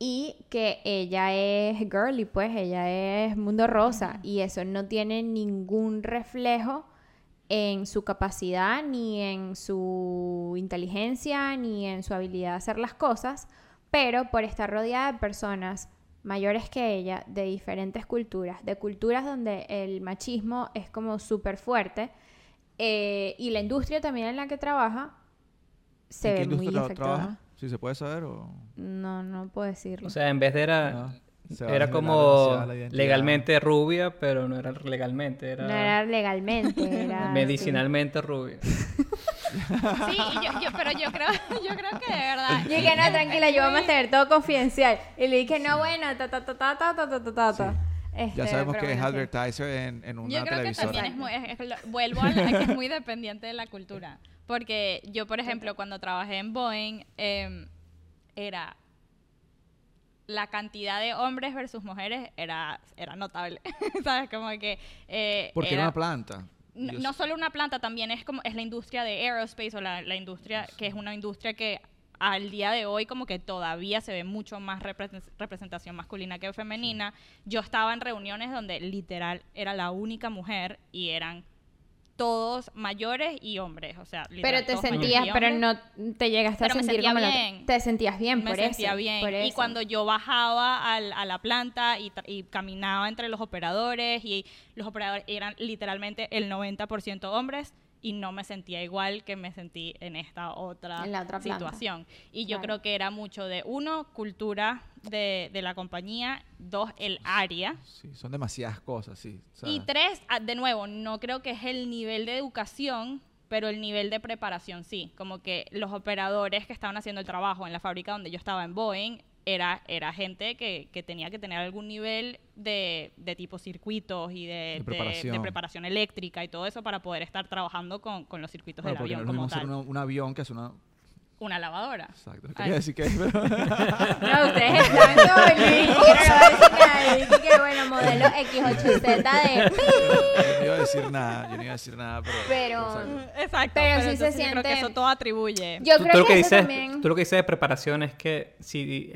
A: y que ella es girly, pues ella es mundo rosa y eso no tiene ningún reflejo en su capacidad, ni en su inteligencia, ni en su habilidad de hacer las cosas, pero por estar rodeada de personas mayores que ella, de diferentes culturas, de culturas donde el machismo es como súper fuerte, eh, y la industria también en la que trabaja se
B: ¿En qué
A: ve muy
B: industria
A: afectada.
B: trabaja? Si se puede saber o...
A: No, no puedo decirlo.
D: O sea, en vez de era,
B: No, se va a
D: era como legalmente rubia, pero no era legalmente, era,
A: no era legalmente, era... *laughs*
D: medicinalmente rubia.
C: Sí, y yo, yo- pero yo creo, *laughs* yo creo que de verdad.
A: sí. Yo dije, no, tranquila, yo vamos a tener todo confidencial. Y le dije, no, bueno, ta, ta, ta, ta, ta, ta, ta, ta, ta, ta. Este,
B: Ya sabemos que es
A: bueno, sí.
B: advertiser en, en una
C: Yo creo que
B: televisora.
C: también es muy, es- es lo- vuelvo a la- que es muy dependiente de la cultura. Porque yo, por ejemplo, cuando trabajé en Boeing, em, era la cantidad de hombres versus mujeres era, era notable. *laughs* ¿Sabes? Como que eh,
B: Porque era
C: era-
B: una planta.
C: no, solo una planta, también es como es la industria de aerospace o la, la industria que es una industria que al día de hoy como que todavía se ve mucho más repre- representación masculina que femenina. Yo estaba en reuniones donde literal era la única mujer y eran todos mayores y hombres, o sea, literal,
A: Pero te sentías, pero no te llegaste
C: Pero
A: a sentir como
C: bien.
A: te sentías bien
C: me
A: por
C: sentía
A: eso,
C: bien.
A: por
C: Y
A: eso.
C: cuando yo bajaba al- a la planta y caminaba entre los operadores y los operadores eran literalmente el 90% hombres y no me sentía igual que me sentí en esta otra,
A: En la otra planta.
C: situación. Y yo
A: Claro.
C: creo que era mucho de, uno, cultura de, de la compañía, dos, el área.
B: Sí, son demasiadas cosas, sí. O sea,
C: Y tres, ah, de nuevo, no creo que es el nivel de educación, pero el nivel de preparación sí. Como que los operadores que estaban haciendo el trabajo en la fábrica donde yo estaba en Boeing, era, era gente que, que tenía que tener algún nivel de, de tipo circuitos y de,
B: preparación.
C: de preparación eléctrica y todo eso para poder estar trabajando con, con los circuitos
B: bueno,
C: del avión
B: no es
C: como
B: mismo ser
C: tal.
B: una- un avión que es una...
C: Una lavadora.
B: Exacto.
C: Ay.
B: Quería decir que... pero- *laughs*
A: No, ustedes están Luis. Yo dije que bueno, modelo X8Z de...
B: yo no iba a decir nada, yo no iba a decir nada, pero...
A: Pero-
B: exacto.
A: Pero sí se
C: entonces yo creo que
A: siente-
C: eso todo atribuye.
A: Yo
D: tú,
A: creo
D: tú lo
A: que,
D: que
A: eso
D: dices,
A: también...
D: tú lo que dices de preparación es que si,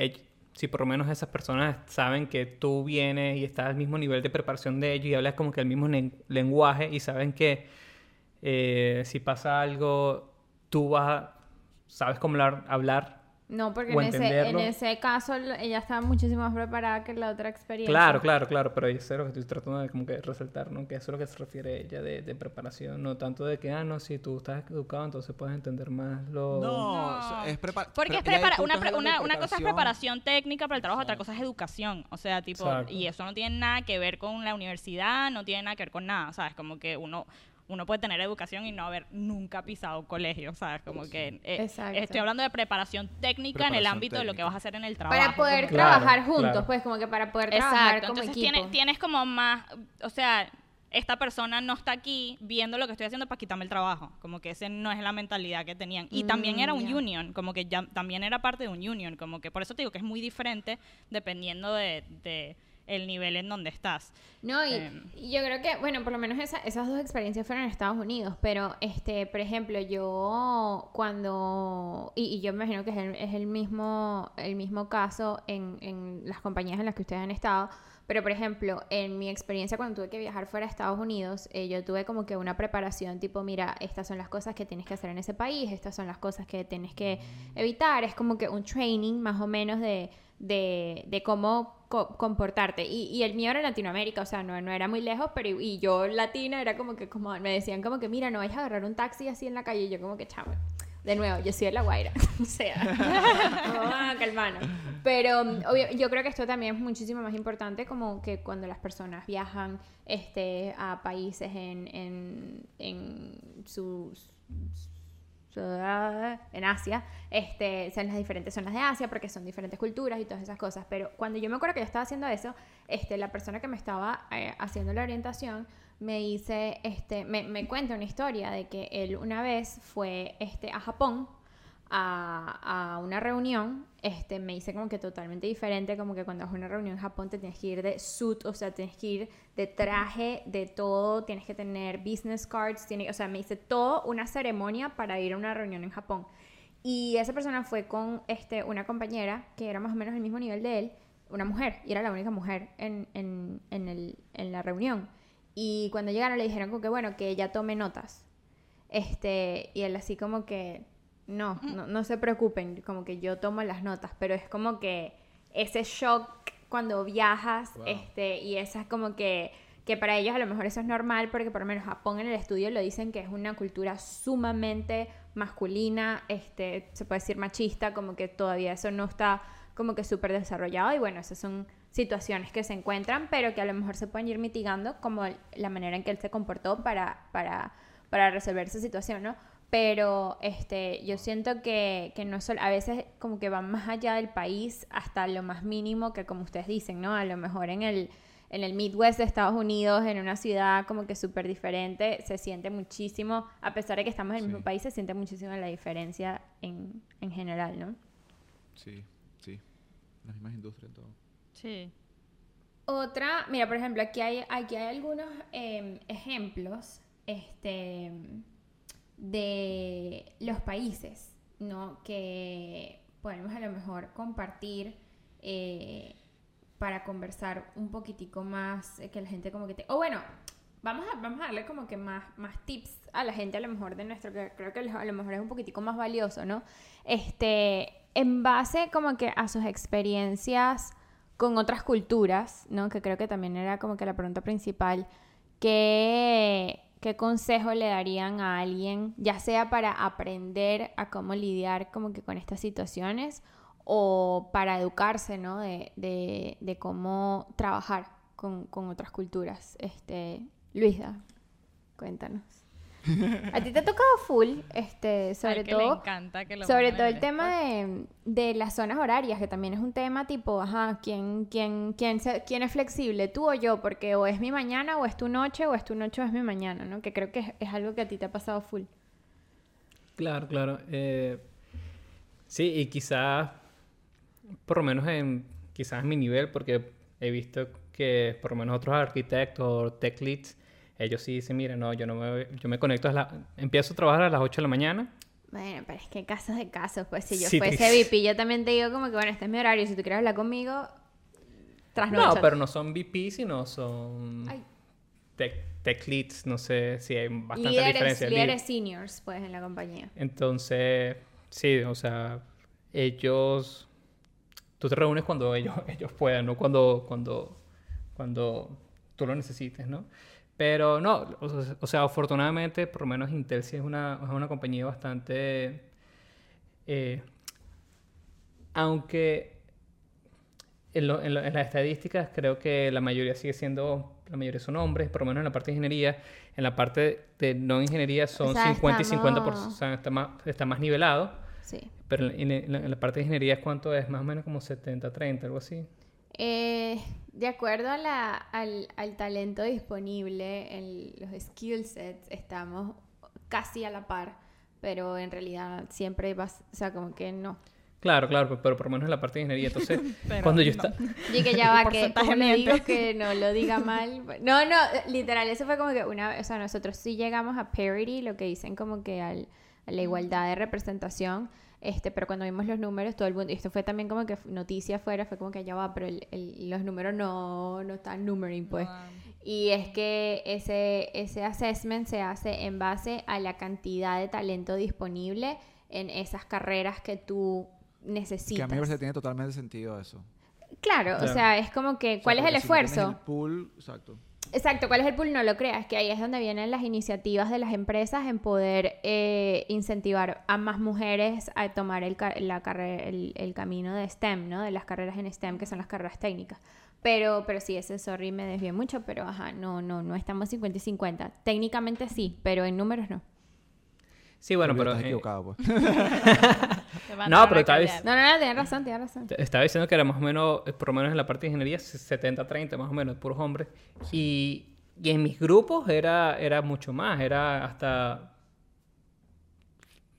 D: si por lo menos esas personas saben que tú vienes y estás al mismo nivel de preparación de ellos y hablas como que el mismo len- lenguaje y saben que eh, si pasa algo, tú vas a, sabes cómo hablar, hablar
A: No, porque
D: o
A: en ese, en ese caso ella estaba muchísimo más preparada que la otra experiencia.
D: Claro, claro, claro, pero eso es lo que estoy tratando de como que resaltar, ¿no? Que eso es lo que se refiere ella de, de preparación, no tanto de que, ah, no, si tú estás educado, entonces puedes entender más lo...
B: No,
C: No.
B: es prepar...
C: Porque es prepara- una, pre- una, una cosa es preparación técnica para el trabajo, otra cosa es educación. O sea, tipo,
D: Exacto.
C: y eso no tiene nada que ver con la universidad, no tiene nada que ver con nada, ¿sabes? Como que uno uno puede tener educación y no haber nunca pisado un colegio, ¿sabes? Como que eh,
A: Exacto.
C: estoy hablando de preparación técnica en el
B: Preparación
C: ámbito de lo que
B: técnica.
C: vas a hacer en el trabajo.
A: Para poder
D: Claro,
A: trabajar juntos,
D: claro.
A: pues como que para poder trabajar
C: Exacto,
A: como
C: entonces
A: equipo.
C: tienes, tienes como más, o sea, esta persona no está aquí viendo lo que estoy haciendo para quitarme el trabajo, como que ese no es la mentalidad que tenían. Y también
A: Mm,
C: era un
A: ya.
C: union, como que ya también era parte de un union, como que por eso te digo que es muy diferente dependiendo de, de el nivel en donde estás.
A: No, y, y yo creo que, bueno, por lo menos esa- esas dos experiencias fueron en Estados Unidos, pero, este, por ejemplo, yo cuando, y, y yo me imagino que es el, es el mismo, el mismo caso en, en las compañías en las que ustedes han estado, pero, por ejemplo, en mi experiencia cuando tuve que viajar fuera de Estados Unidos, eh, yo tuve como que una preparación tipo, mira, estas son las cosas que tienes que hacer en ese país, estas son las cosas que tienes que evitar, es como que un training más o menos de, de, de cómo co- comportarte. Y, y el mío era en Latinoamérica, o sea, no, no era muy lejos, pero y, yo latina era como que, como me decían como que, mira, no vayas a agarrar un taxi así en la calle, y yo como que, chamo. De nuevo, yo soy de La Guaira, *laughs* o sea, *laughs* vamos a calmarnos. Pero um, obvio, yo creo que esto también es muchísimo más importante como que cuando las personas viajan este, a países en, en, en sus en Asia, este, sean las diferentes zonas de Asia, porque son diferentes culturas y todas esas cosas. Pero cuando yo me acuerdo que yo estaba haciendo eso, este, la persona que me estaba eh, haciendo la orientación me dice, este, me, me cuenta una historia de que él una vez fue este, a Japón a, una reunión, este, me dice como que totalmente diferente, como que cuando vas a una reunión en Japón te tienes que ir de suit, o sea, tienes que ir de traje, de todo, tienes que tener business cards, tiene, o sea, me dice todo una ceremonia para ir a una reunión en Japón. Y esa persona fue con este, una compañera que era más o menos el mismo nivel de él, una mujer, y era la única mujer en, en, en, el, en la reunión. Y cuando llegaron le dijeron como que, bueno, que ella tome notas. Este, y él así como que, no, no, no se preocupen, como que yo tomo las notas, pero es como que ese shock cuando viajas,
B: Wow.
A: este, y esa es como que, que para ellos a lo mejor eso es normal, porque por lo menos Japón en el estudio lo dicen que es una cultura sumamente masculina, este, se puede decir machista, como que todavía eso no está como que súper desarrollado, y bueno, esas son situaciones que se encuentran, pero que a lo mejor se pueden ir mitigando, como la manera en que él se comportó para, para, para resolver esa situación, ¿no? Pero este, yo siento que, que no solo, a veces como que van más allá del país hasta lo más mínimo que como ustedes dicen, ¿no? A lo mejor en el, en el Midwest de Estados Unidos, en una ciudad como que súper diferente, se siente muchísimo, a pesar de que estamos en el
B: Sí.
A: mismo país, se siente muchísimo la diferencia en, en general, ¿no?
B: Sí, sí. Las mismas industrias, todo.
C: Sí.
A: Otra, mira, por ejemplo, aquí hay, aquí hay algunos em, ejemplos este, de los países, ¿no? Que podemos a lo mejor compartir eh, para conversar un poquitico más, eh, que la gente como que. O bueno, vamos a, vamos a darle como que más, más tips a la gente a lo mejor de nuestro, que creo que a lo mejor es un poquitico más valioso, ¿no? Este, en base como que a sus experiencias con otras culturas, ¿no? Que creo que también era como que la pregunta principal, ¿qué, qué consejo le darían a alguien, ya sea para aprender a cómo lidiar como que con estas situaciones o para educarse, ¿no? De, cómo trabajar con, con otras culturas. Este, Luisa, cuéntanos. A ti te ha tocado full, este, sobre
C: Al que
A: todo.
C: le encanta que lo
A: Sobre todo el tema de, de las zonas horarias, que también es un tema tipo, ajá, ¿quién, quién, quién, se- quién es flexible? ¿Tú o yo? Porque o es mi mañana, o es tu noche, o es tu noche, o es mi mañana, ¿no? Que creo que es, es algo que a ti te ha pasado full.
D: Claro, claro. Eh, sí, y quizás, por lo menos en quizás en mi nivel, porque he visto que por lo menos otros arquitectos o tech leads, ellos sí dicen, mira, no, yo no me, yo me conecto a la, empiezo a trabajar a las 8 de la mañana.
A: Bueno, pero es que casos de casos, pues si yo
D: Sí,
A: fuese
D: te-
A: VP, yo también te digo como que, bueno, este es mi horario, si tú quieres hablar conmigo, tras
D: No, pero no son VP, sino son
A: Ay.
D: tech, tech leads, no sé si hay bastante
A: líderes,
D: diferencia.
A: líderes seniors, pues, en la compañía.
D: Entonces, sí, o sea, ellos, tú te reúnes cuando ellos, *laughs* ellos puedan, no cuando, cuando, cuando tú lo necesites, ¿no? Pero no, o sea, o afortunadamente, por lo menos Intel sí es una, es una compañía bastante, eh, aunque en, lo- en lo- en las estadísticas creo que la mayoría sigue siendo, la mayoría son hombres, por lo menos en la parte de ingeniería. En la parte de no ingeniería son
A: sea,
D: 50 y 50%,
A: estamos-
D: o sea, está más, está más nivelado.
A: Sí.
D: Pero en, en la, en la parte de ingeniería, ¿cuánto es? Más o menos como 70-30, algo así.
A: Eh, de acuerdo a la- al, al talento disponible en los skill sets, estamos casi a la par, pero en realidad siempre vas, o sea, como que no.
D: Claro, claro, pero por lo menos en la parte de ingeniería. Entonces, *laughs*
C: Pero *laughs*
D: cuando yo
C: no.
D: estaba...
A: Y que ya *laughs* va, que como le digo que no lo diga mal. No, no, literal, eso fue como que una, o sea, nosotros sí llegamos a parity, lo que dicen como que al, a la igualdad de representación, este, pero cuando vimos los números, todo el mundo, y esto fue también como que noticia afuera, fue como que ya va, pero el- el- los números no, no están numbering, pues.
C: No,
A: Y es que ese, ese assessment se hace en base a la cantidad de talento disponible en esas carreras que tú
B: Que a
A: necesitas.
B: mí me parece que tiene totalmente sentido eso.
A: Claro, o sea, es como que,
B: O sea,
A: ¿cuál es el
B: no
A: esfuerzo?
B: el pool, exacto.
A: Exacto, ¿cuál es el pool? No lo creas, que ahí es donde vienen las iniciativas de las empresas en poder eh, incentivar a más mujeres a tomar el, la el, el camino de STEM, ¿no? De las carreras en STEM, que son las carreras técnicas. Pero, pero sí, ese sorry me desvié mucho, pero ajá, no, no, no estamos 50 y 50. Técnicamente sí, pero en números no.
D: Sí, bueno, pero...
B: Estás
D: eh,
B: equivocado, pues. *laughs*
D: No, pero tal vez-.
A: No, no, no, tienes razón, tienes razón.
D: Estaba diciendo que era más o menos, eh, por lo menos en la parte de ingeniería, 70-30, más o menos, puros hombres. Y, y en mis grupos era, era mucho más, era hasta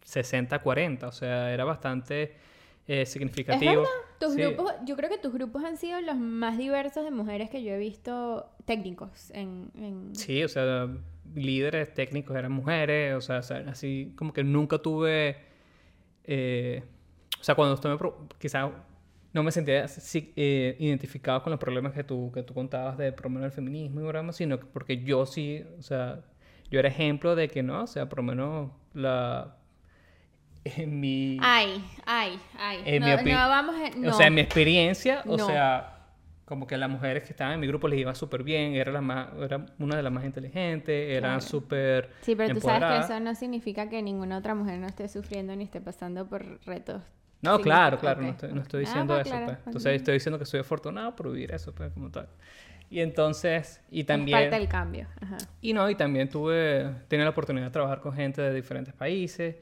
D: 60-40, o sea, era bastante eh, significativo.
A: Tus
D: Sí.
A: grupos, yo creo que tus grupos han sido los más diversos de mujeres que yo he visto técnicos en... en...
D: Sí, o sea, líderes técnicos eran mujeres, o sea, así como que nunca tuve, eh, o sea, cuando estuve, quizás no me sentía así, eh, identificado con los problemas que tú, que tú contabas de por lo menos el feminismo y broma, sino que porque yo sí, o sea, yo era ejemplo de que no, o sea, por lo menos la, en mi,
A: Ay, ay, ay.
D: En
A: no,
D: mi
A: no vamos a... No.
D: o sea, en mi experiencia, o sea, como que las mujeres que estaban en mi grupo les iba súper bien, era, la más, era una de las más inteligentes,
A: Claro.
D: súper
A: Sí, pero tú sabes que eso no significa que ninguna otra mujer no esté sufriendo ni esté pasando por retos.
D: No,
A: Sí,
D: claro, claro, no estoy, no estoy
A: Ah,
D: diciendo
A: pues,
D: eso,
A: claro,
D: pues. Entonces
A: bien.
D: estoy diciendo que soy afortunado por vivir eso, pues, como tal. Y entonces, y también...
A: parte del cambio. Ajá.
D: Y no, y también tuve, tenía la oportunidad de trabajar con gente de diferentes países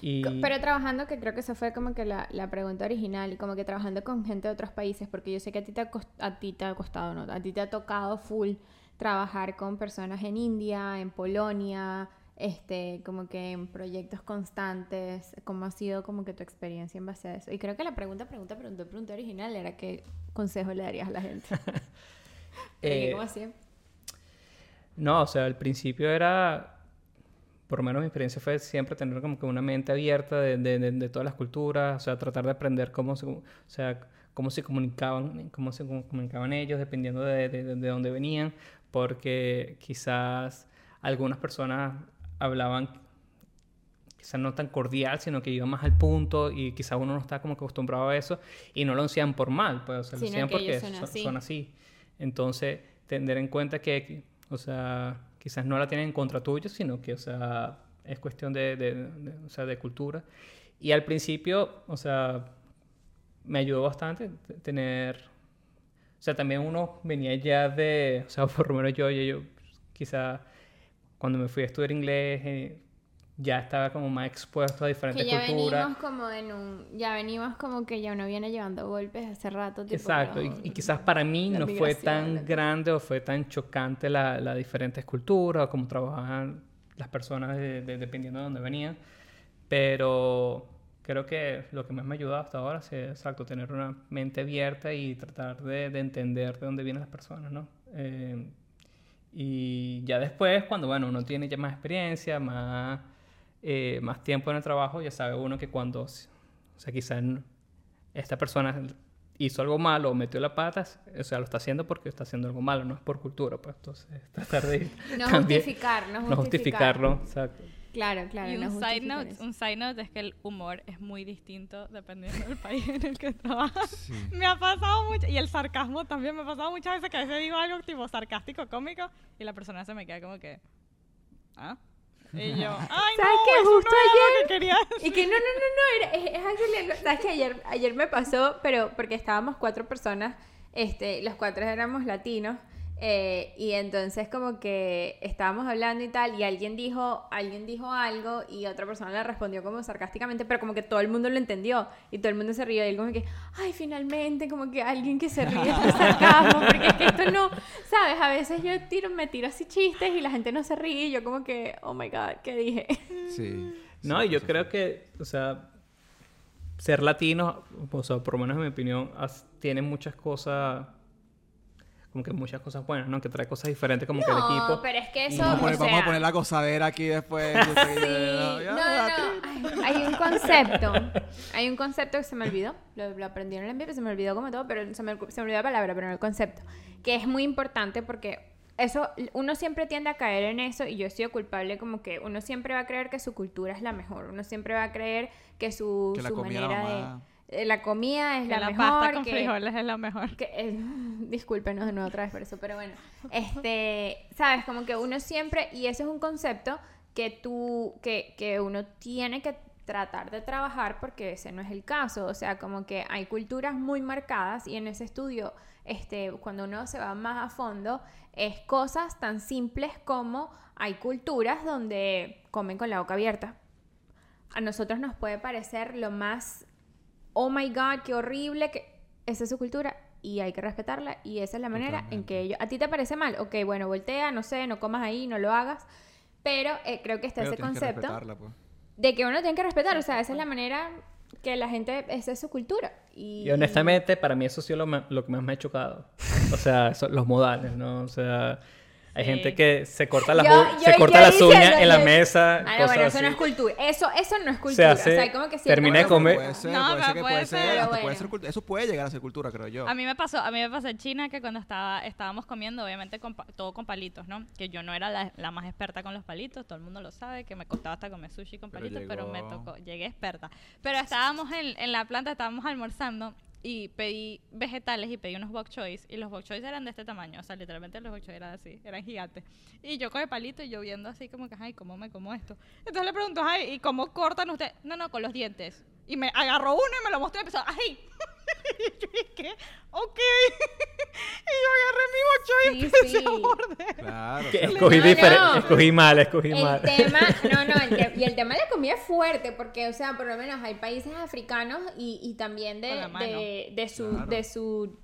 D: y...
A: Pero trabajando, que creo que esa fue como que la, la pregunta original, y como que trabajando con gente de otros países, porque yo sé que a ti te ha, a ti te ha costado, ¿no? A ti te ha tocado full trabajar con personas en India, en Polonia, este, como que en proyectos constantes, ¿cómo ha sido como que tu experiencia en base a eso? Y creo que la pregunta, pregunta, pregunta, pregunta original era qué consejo le darías a la gente. *laughs*
D: Eh,
A: ¿Cómo así?
D: No, o sea, al principio era, por lo menos mi experiencia fue siempre tener como que una mente abierta de, de, de- de todas las culturas, o sea, tratar de aprender cómo se, o sea, cómo se comunicaban, cómo se comu- comunicaban ellos, dependiendo de, de, de- de dónde venían, porque quizás algunas personas hablaban quizás no tan cordial, sino que iban más al punto y quizás uno no está como que acostumbrado a eso y no lo hacían por mal, pues, o sea, lo hacían
A: que
D: porque
A: son, así.
D: son así. Entonces, tener en cuenta que, o sea, quizás no la tienen en contra tuyo, sino que, o sea, es cuestión de, de- de- o sea, de cultura. Y al principio, o sea, me ayudó bastante tener, o sea, también uno venía ya de, o sea, *laughs* por lo menos yo, yo, yo quizá cuando me fui a estudiar inglés, eh, ya estaba como más expuesto a diferentes
A: Que ya
D: culturas.
A: venimos como en un... Ya venimos como que ya uno viene llevando golpes hace rato. Tipo,
D: Exacto, y,
A: los-
D: y quizás para mí
A: la
D: no fue tan
A: la-
D: grande o fue tan chocante la, las diferentes culturas, o cómo trabajaban las personas de- de- dependiendo de dónde venían, pero creo que lo que más me ha ayudado hasta ahora es, exacto, tener una mente abierta y tratar de, de entender de dónde vienen las personas, ¿no? Eh, y ya después, cuando, bueno, uno tiene ya más experiencia, más, eh, más tiempo en el trabajo, ya sabe uno que cuando, o sea, quizás esta persona hizo algo malo o metió la pata, o sea, lo está haciendo porque está haciendo algo malo, no es por cultura, pues entonces tratar de *laughs*
A: No
D: también-
A: justificar, no
D: no
A: justificar.
D: justificarlo, exacto.
A: Claro, claro.
C: y
A: no
C: un side,
A: justificar
C: note,
A: eso.
C: un side note es que el humor es muy distinto dependiendo del *laughs* país en el que trabajas.
B: Sí. *laughs*
C: Me ha pasado mucho, y el sarcasmo también me ha pasado muchas veces que a veces digo algo tipo sarcástico, cómico, y la persona se me queda como que, ¿ah? Y yo, *laughs* ay, no,
A: ¿Sabes qué?
C: eso
A: Justo
C: no
A: ayer-
C: lo que quería decir". *laughs*
A: Y que no, no, no, no, era- es, es algo- sabes que ayer, ayer me pasó, pero porque estábamos cuatro personas, este, los cuatro éramos latinos, eh, y entonces como que estábamos hablando y tal, y alguien dijo, alguien dijo algo, y otra persona le respondió como sarcásticamente, pero como que todo el mundo lo entendió, y todo el mundo se rió, y él como que, ay, finalmente, como que alguien que se ríe de sarcasmo, porque es que esto no, sabes, a veces yo tiro, me tiro así chistes y la gente no se ríe, y yo como que, oh my god, ¿qué dije?
B: Sí.
D: No,
B: Sí,
D: y yo creo que, o sea, ser latino, o sea, por lo menos en mi opinión, as- tiene muchas cosas, como que muchas cosas buenas, ¿no? Que trae cosas diferentes como que el equipo.
A: No, pero es que eso,
B: Vamos a,
A: o
B: poner, vamos a
A: sea,
B: poner la gozadera aquí después. *laughs*
A: Sí, no, no, no. Hay, un concepto. Hay un concepto que se me olvidó. Lo, lo aprendí en el envío, se me olvidó como todo, pero se me, se me olvidó la palabra, pero no el concepto. Que es muy importante porque eso, uno siempre tiende a caer en eso y yo he sido culpable como que uno siempre va a creer que su cultura es la mejor. Uno siempre va a creer que su,
B: Que
A: manera de... eh, La comida es
C: Que
A: la,
C: la
A: mejor.
C: pasta con
A: que-
C: frijoles es la mejor.
A: que, eh, *laughs* discúlpenos de nuevo otra vez por eso, pero bueno, este, sabes, como que uno siempre, y eso es un concepto que tú, que, que uno tiene que tratar de trabajar porque ese no es el caso, o sea, como que hay culturas muy marcadas y en ese estudio, este, cuando uno se va más a fondo, es cosas tan simples como hay culturas donde comen con la boca abierta. A nosotros nos puede parecer lo más oh my god, qué horrible, que esa es su cultura y hay que respetarla y esa es la manera en
B: Totalmente.
A: que ellos, a ti te parece mal, ok, bueno, voltea, no sé, no comas ahí, no lo hagas, pero eh, creo que está
B: Pero
A: ese
B: que
A: concepto
B: respetarla, pues.
A: de que uno tiene que respetar, o sea, esa es la manera que la gente, esa es su cultura. Y,
D: Y honestamente, para mí eso sí es lo, lo que más me ha chocado. O sea, eso- los modales, ¿no? O sea, hay
C: Sí.
D: gente que se corta las,
A: Yo- yo-
D: se corta las uñas en la
A: yo-
D: mesa.
A: Ah, no,
D: cosas
A: bueno, eso no
D: así.
A: es cultura, eso, eso no es
D: Se
A: cultura,
D: hace-
A: o sea, como que si
D: termina de comer-
B: Puede ser,
C: No,
B: puede
C: pero
B: ser que
C: puede
A: Pero
B: puede Eso puede llegar a ser cultura, creo yo.
C: A mí me pasó, a mí me pasó en China que cuando estaba, estábamos comiendo, obviamente con pa- todo con palitos, ¿no? Que yo no era la, la más experta con los palitos, todo el mundo lo sabe, que me costaba hasta comer sushi con
B: Pero
C: palitos, pero me
B: llegó.
C: tocó, llegué experta. Pero estábamos en, en la planta, estábamos almorzando y pedí vegetales y pedí unos bok choice y los bok choice eran de este tamaño, o sea, literalmente los bok choice eran así, eran gigantes. Y yo con el palito y yo viendo así como que, ay, ¿cómo me como esto? Entonces le pregunto, ay, ¿y cómo cortan ustedes? No, no, con los dientes. Y me agarró uno y me lo mostró y empezó, ay. *laughs* *laughs* y yo dije, ok. *laughs* y yo agarré mi bok choice y
A: Sí,
C: empecé
A: sí.
C: a morder.
B: Claro.
D: Escogí
A: No,
D: diferente,
A: no.
D: escogí mal, escogí
A: El
D: mal.
A: tema, *laughs* no, no, el te- y el tema de la comida es fuerte, porque, o sea, por lo menos hay países africanos y, y también de, de, de su,
B: Claro.
A: de su,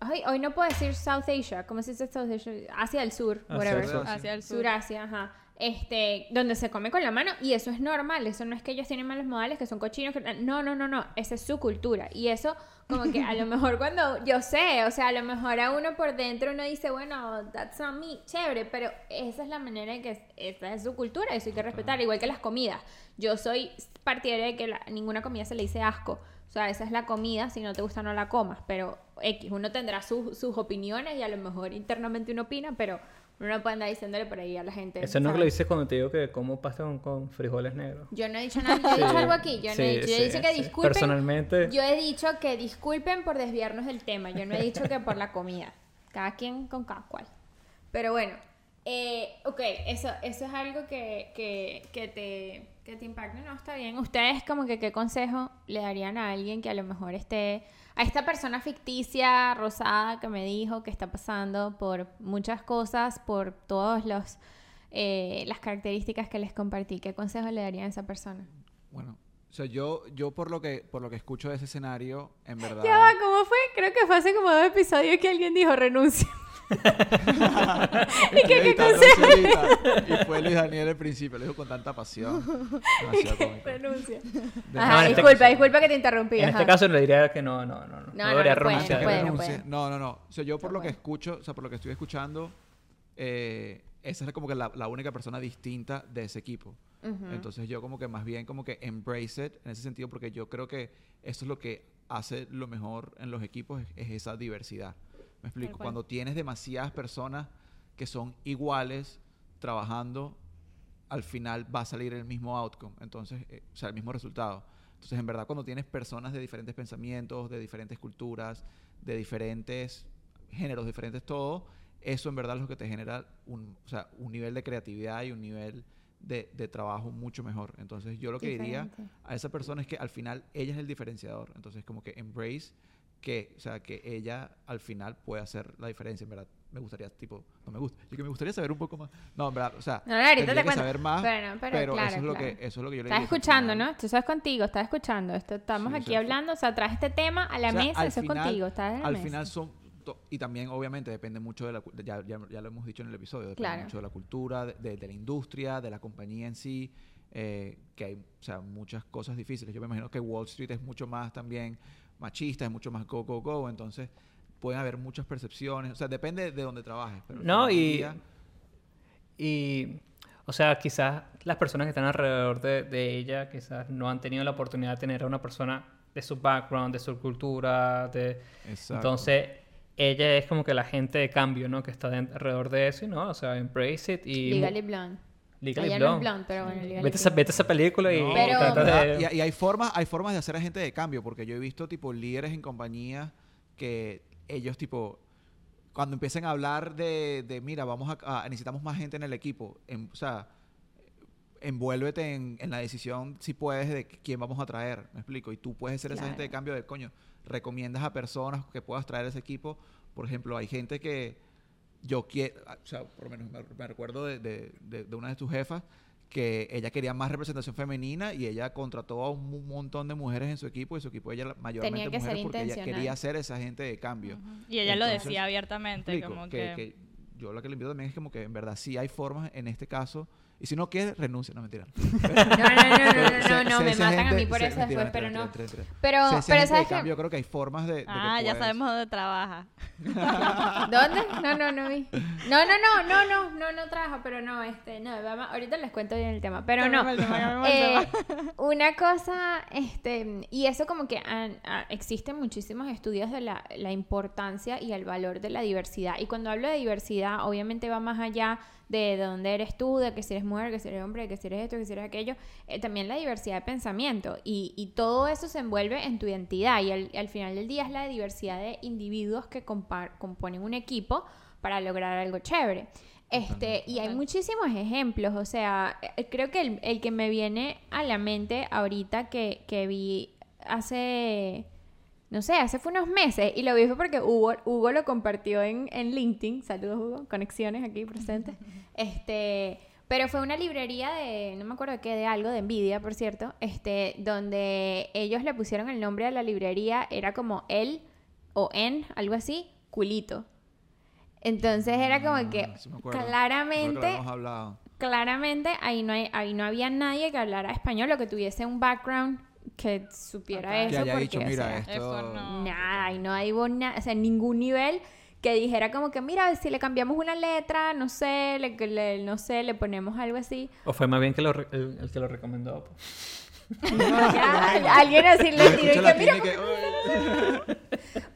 A: ay, hoy no puedo decir South Asia, ¿cómo se dice South Asia? Asia del Sur,
D: Hacia
A: whatever.
D: el sur.
C: Hacia el sur.
A: Surasia, ajá. Este, donde se come con la mano y eso es normal, eso no es que ellos tienen malos modales, que son cochinos, que no, no, no, no, esa es su cultura y eso como que a lo mejor cuando yo sé, o sea, a lo mejor a uno por dentro uno dice, bueno, that's not me, chévere, pero esa es la manera en que es- esa es su cultura, eso hay que respetar, igual que las comidas. Yo soy partidaria de que la- ninguna comida se le dice asco. O sea, esa es la comida, si no te gusta no la comas, pero X, uno tendrá sus- sus opiniones y a lo mejor internamente uno opina, pero uno no puede andar diciéndole por ahí a la gente.
D: Eso no es lo que dices cuando te digo que como pasta con, con frijoles negros.
A: Yo no he dicho nada, yo he *laughs* dicho algo aquí, yo no he dicho, yo he dicho que disculpen.
D: Personalmente-
A: Yo he dicho que disculpen por desviarnos del tema, yo no he dicho que por la comida. Cada quien con cada cual. Pero bueno, eh, ok, eso, eso es algo que, que, que te, que te impacta, no, está bien. Ustedes como que qué consejo le darían a alguien que a lo mejor esté, a esta persona ficticia, rosada, que me dijo que está pasando por muchas cosas, por todos los... eh, las características que les compartí, ¿qué consejo le darían a esa persona?
B: Bueno, o sea, yo, yo por lo que por lo que escucho de ese escenario, en verdad.
A: Ya va, ¿cómo fue? Creo que fue hace como dos episodios que alguien dijo renuncia. *laughs*
B: ¿Y
A: qué- qué consejo?
B: Y fue Luis Daniel al principio, lo dijo con tanta pasión. Cómico.
A: renuncia. Ajá,
D: No, este
A: disculpa,
D: caso-
A: disculpa que te interrumpí.
D: En
A: ajá.
D: este caso le diría que no, no, no. No,
A: No,
D: no
A: no,
D: debería
A: no
D: renunciar.
A: no puede, no puede.
B: No, no, no. O sea, yo por
A: No
B: lo que escucho, o sea, por lo que estoy escuchando, eh, esa es como que la, la única persona distinta de ese equipo.
A: Ujú.
B: Entonces yo como que más bien como que embrace it en ese sentido porque yo creo que eso es lo que hace lo mejor en los equipos es, es esa diversidad. Me explico, cuando tienes demasiadas personas que son iguales trabajando, al final va a salir el mismo outcome, entonces, eh, o sea, el mismo resultado. Entonces, en verdad, cuando tienes personas de diferentes pensamientos, de diferentes culturas, de diferentes géneros, diferentes todo, eso en verdad es lo que te genera un, o sea, un nivel de creatividad y un nivel de, de trabajo mucho mejor. Entonces, yo lo que diría a esa persona es que al final ella es el diferenciador. Entonces, como que embrace que, o sea, que ella al final puede hacer la diferencia, en verdad. Me gustaría, tipo, no me gusta, yo que me gustaría saber un poco más. No, en verdad, o sea,
A: No, no, ahorita
B: tendría
A: te
B: que
A: cuento.
B: saber más,
A: Pero, pero,
B: pero,
A: claro,
B: eso, es lo que, eso es lo que yo le
A: Estás
B: digo, al
A: escuchando, ¿no? Esto eso es contigo, estás escuchando. Esto, estamos
B: Sí, o
A: aquí
B: sea,
A: hablando, o sea, traes este tema a la
B: o sea,
A: mesa, eso es contigo, estás en la
B: Al
A: mesa.
B: final son, to- y también obviamente depende mucho de la, ya, ya, ya lo hemos dicho en el episodio, depende
A: Claro.
B: mucho de la cultura, de, de- de la industria, de la compañía en sí, eh, que hay, o sea, muchas cosas difíciles. Yo me imagino que Wall Street es mucho más también machista, es mucho más go, go, go, entonces pueden haber muchas percepciones, o sea, depende de donde trabajes. Pero
D: No, y-
B: día,
D: Y, o sea, quizás las personas que están alrededor de, de ella quizás no han tenido la oportunidad de tener a una persona de su background, de su cultura, de...
B: Exacto.
D: Entonces, ella es como que la gente de cambio, ¿no? Que está de- alrededor de eso y, ¿no? O sea, embrace it y...
A: Legally Blonde.
D: Legally
A: Ella no es
D: Blonde.
A: blonde, pero bueno, Legally
D: Vete, esa,
A: Blonde.
D: vete esa película y
B: No,
A: Pero-
D: trata de...
B: Y, y hay formas, hay formas de hacer a gente de cambio, porque yo he visto tipo líderes en compañías que ellos tipo cuando empiecen a hablar de, de, mira, vamos a, a- necesitamos más gente en el equipo, en- o sea, envuélvete en, en la decisión si puedes de quién vamos a traer, me explico, y tú puedes ser esa gente de
A: Claro.
B: cambio de coño, recomiendas a personas que puedas traer ese equipo, por ejemplo, hay gente que yo quiero, o sea, por lo menos me, recuerdo de, de- de- de una de tus jefas que ella quería más representación femenina y ella contrató a un montón de mujeres en su equipo y su equipo ella la- mayormente
A: que ser
B: mujeres porque ella quería ser esa gente de cambio.
C: Y ella lo
B: Entonces,
C: decía abiertamente,
B: Explico,
C: como
B: que,
C: que...
B: que yo lo que le invito también es como que en verdad sí hay formas en este caso y si no quieres renuncia, no mentira. *laughs*
A: No, no, no, no, no, me matan a mí por eso
B: mentira,
A: después, pero
B: mentira,
A: no.
B: mentira, mentira.
A: Pero, pero ¿sabes qué?
B: cambio, yo creo que hay formas de, de que
C: Ah, ya sabemos dónde trabaja. *laughs*
A: ¿Dónde? No, no, no vi. No, no, no, no, no, no, no trabajo, pero no, este, no, ahorita les cuento bien el tema, pero no. Eh, una cosa, este, y eso como que ah, existen muchísimos estudios de la, la importancia y el valor de la diversidad. Y cuando hablo de diversidad, obviamente va más allá de dónde eres tú, de que si eres mujer, que si eres hombre, que si eres esto, que si eres aquello. Eh, también la diversidad de pensamiento. Y, y todo eso se envuelve en tu identidad. Y al, al final del día es la diversidad de individuos que componen un equipo para lograr algo chévere. Este, y hay muchísimos ejemplos, o sea, eh, creo que el, el que me viene a la mente ahorita que, que vi hace, no sé, hace fue unos meses, y lo vi fue porque Hugo, Hugo lo compartió en, en LinkedIn, saludos Hugo, conexiones aquí presentes, *laughs* este, pero fue una librería de, no me acuerdo qué, de algo, de Nvidia, por cierto, este, donde ellos le pusieron el nombre a la librería, era como él o en, algo así, culito. Entonces era como que
B: Ah, que
A: claramente claramente ahí no hay, ahí no había nadie que hablara español o que tuviese un background que supiera
C: Ok.
A: eso
B: Que haya
A: porque,
B: dicho,
A: o
B: mira,
A: sea,
B: esto...
C: No.
A: nada y no hay nada o sea ningún nivel que dijera como que mira si le cambiamos una letra no sé le, que le- no sé le ponemos algo así
D: O fue más bien que lo re- el, el que lo recomendó. pues. *laughs*
A: Ya, alguien así le tiró que, mira. *laughs*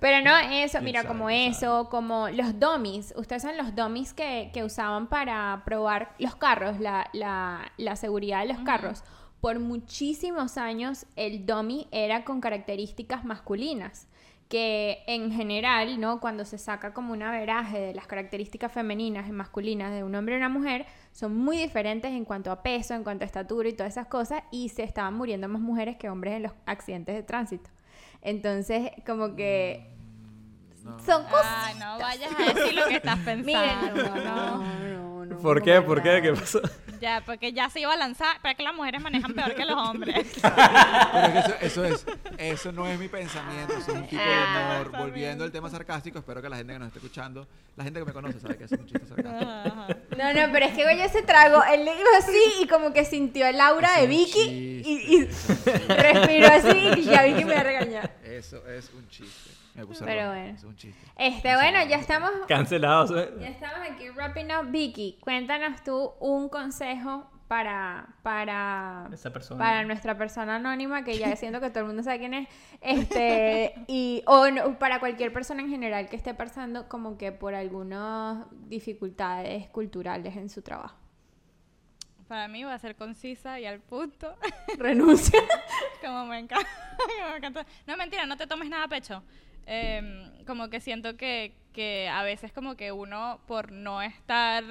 A: Pero no, eso, mira, como
B: Exacto,
A: eso, como los dummies. Ustedes son los dummies que, que usaban para probar los carros, la, la, la seguridad de los carros. Por muchísimos años el dummy era con características masculinas. Que en general, ¿no? Cuando se saca como un averaje de las características femeninas y masculinas de un hombre y una mujer, son muy diferentes en cuanto a peso, en cuanto a estatura y todas esas cosas, y se estaban muriendo más mujeres que hombres en los accidentes de tránsito. Entonces, como que
B: No.
A: son cosas.
C: Ay, no vayas a decir lo que estás *laughs* pensando.
A: Miren, no, no, no, no,
D: ¿Por
A: no
D: qué? ¿Por qué? ¿Qué pasó?
C: Ya, porque ya se iba a lanzar. Pero es que las mujeres manejan peor que los hombres. *laughs* *laughs*
B: Pero eso, eso es, eso no es mi pensamiento, eso es un tipo de
A: Ah,
B: humor. Volviendo al tema sarcástico, espero que la gente que nos esté escuchando, la gente que me conoce sabe que es un chiste sarcástico.
A: No, no, pero es que Goya se tragó, él le dijo así y como que sintió el aura
B: Es
A: de Vicky
B: chiste,
A: y, y respiró así y ya Vicky me regañar.
B: Eso es un chiste. Me puse
A: Pero
B: rojo,
A: bueno.
B: Es un chiste.
A: Este, bueno, ya estamos,
D: Cancelados. ¿eh?
A: ya estamos aquí wrapping up. Vicky, cuéntanos tú un consejo para, para,
D: Esa persona.
A: para nuestra persona anónima, que ya siento que todo el mundo sabe quién es, este, *laughs* y, o no, para cualquier persona en general que esté pasando como que por algunas dificultades culturales en su trabajo.
C: Para mí va a ser concisa y al punto. *laughs*
A: Renuncia. *laughs*
C: como me encanta. *laughs* me encanta. No, mentira, no te tomes nada a pecho. Em, como que siento que, que a veces como que uno por no estar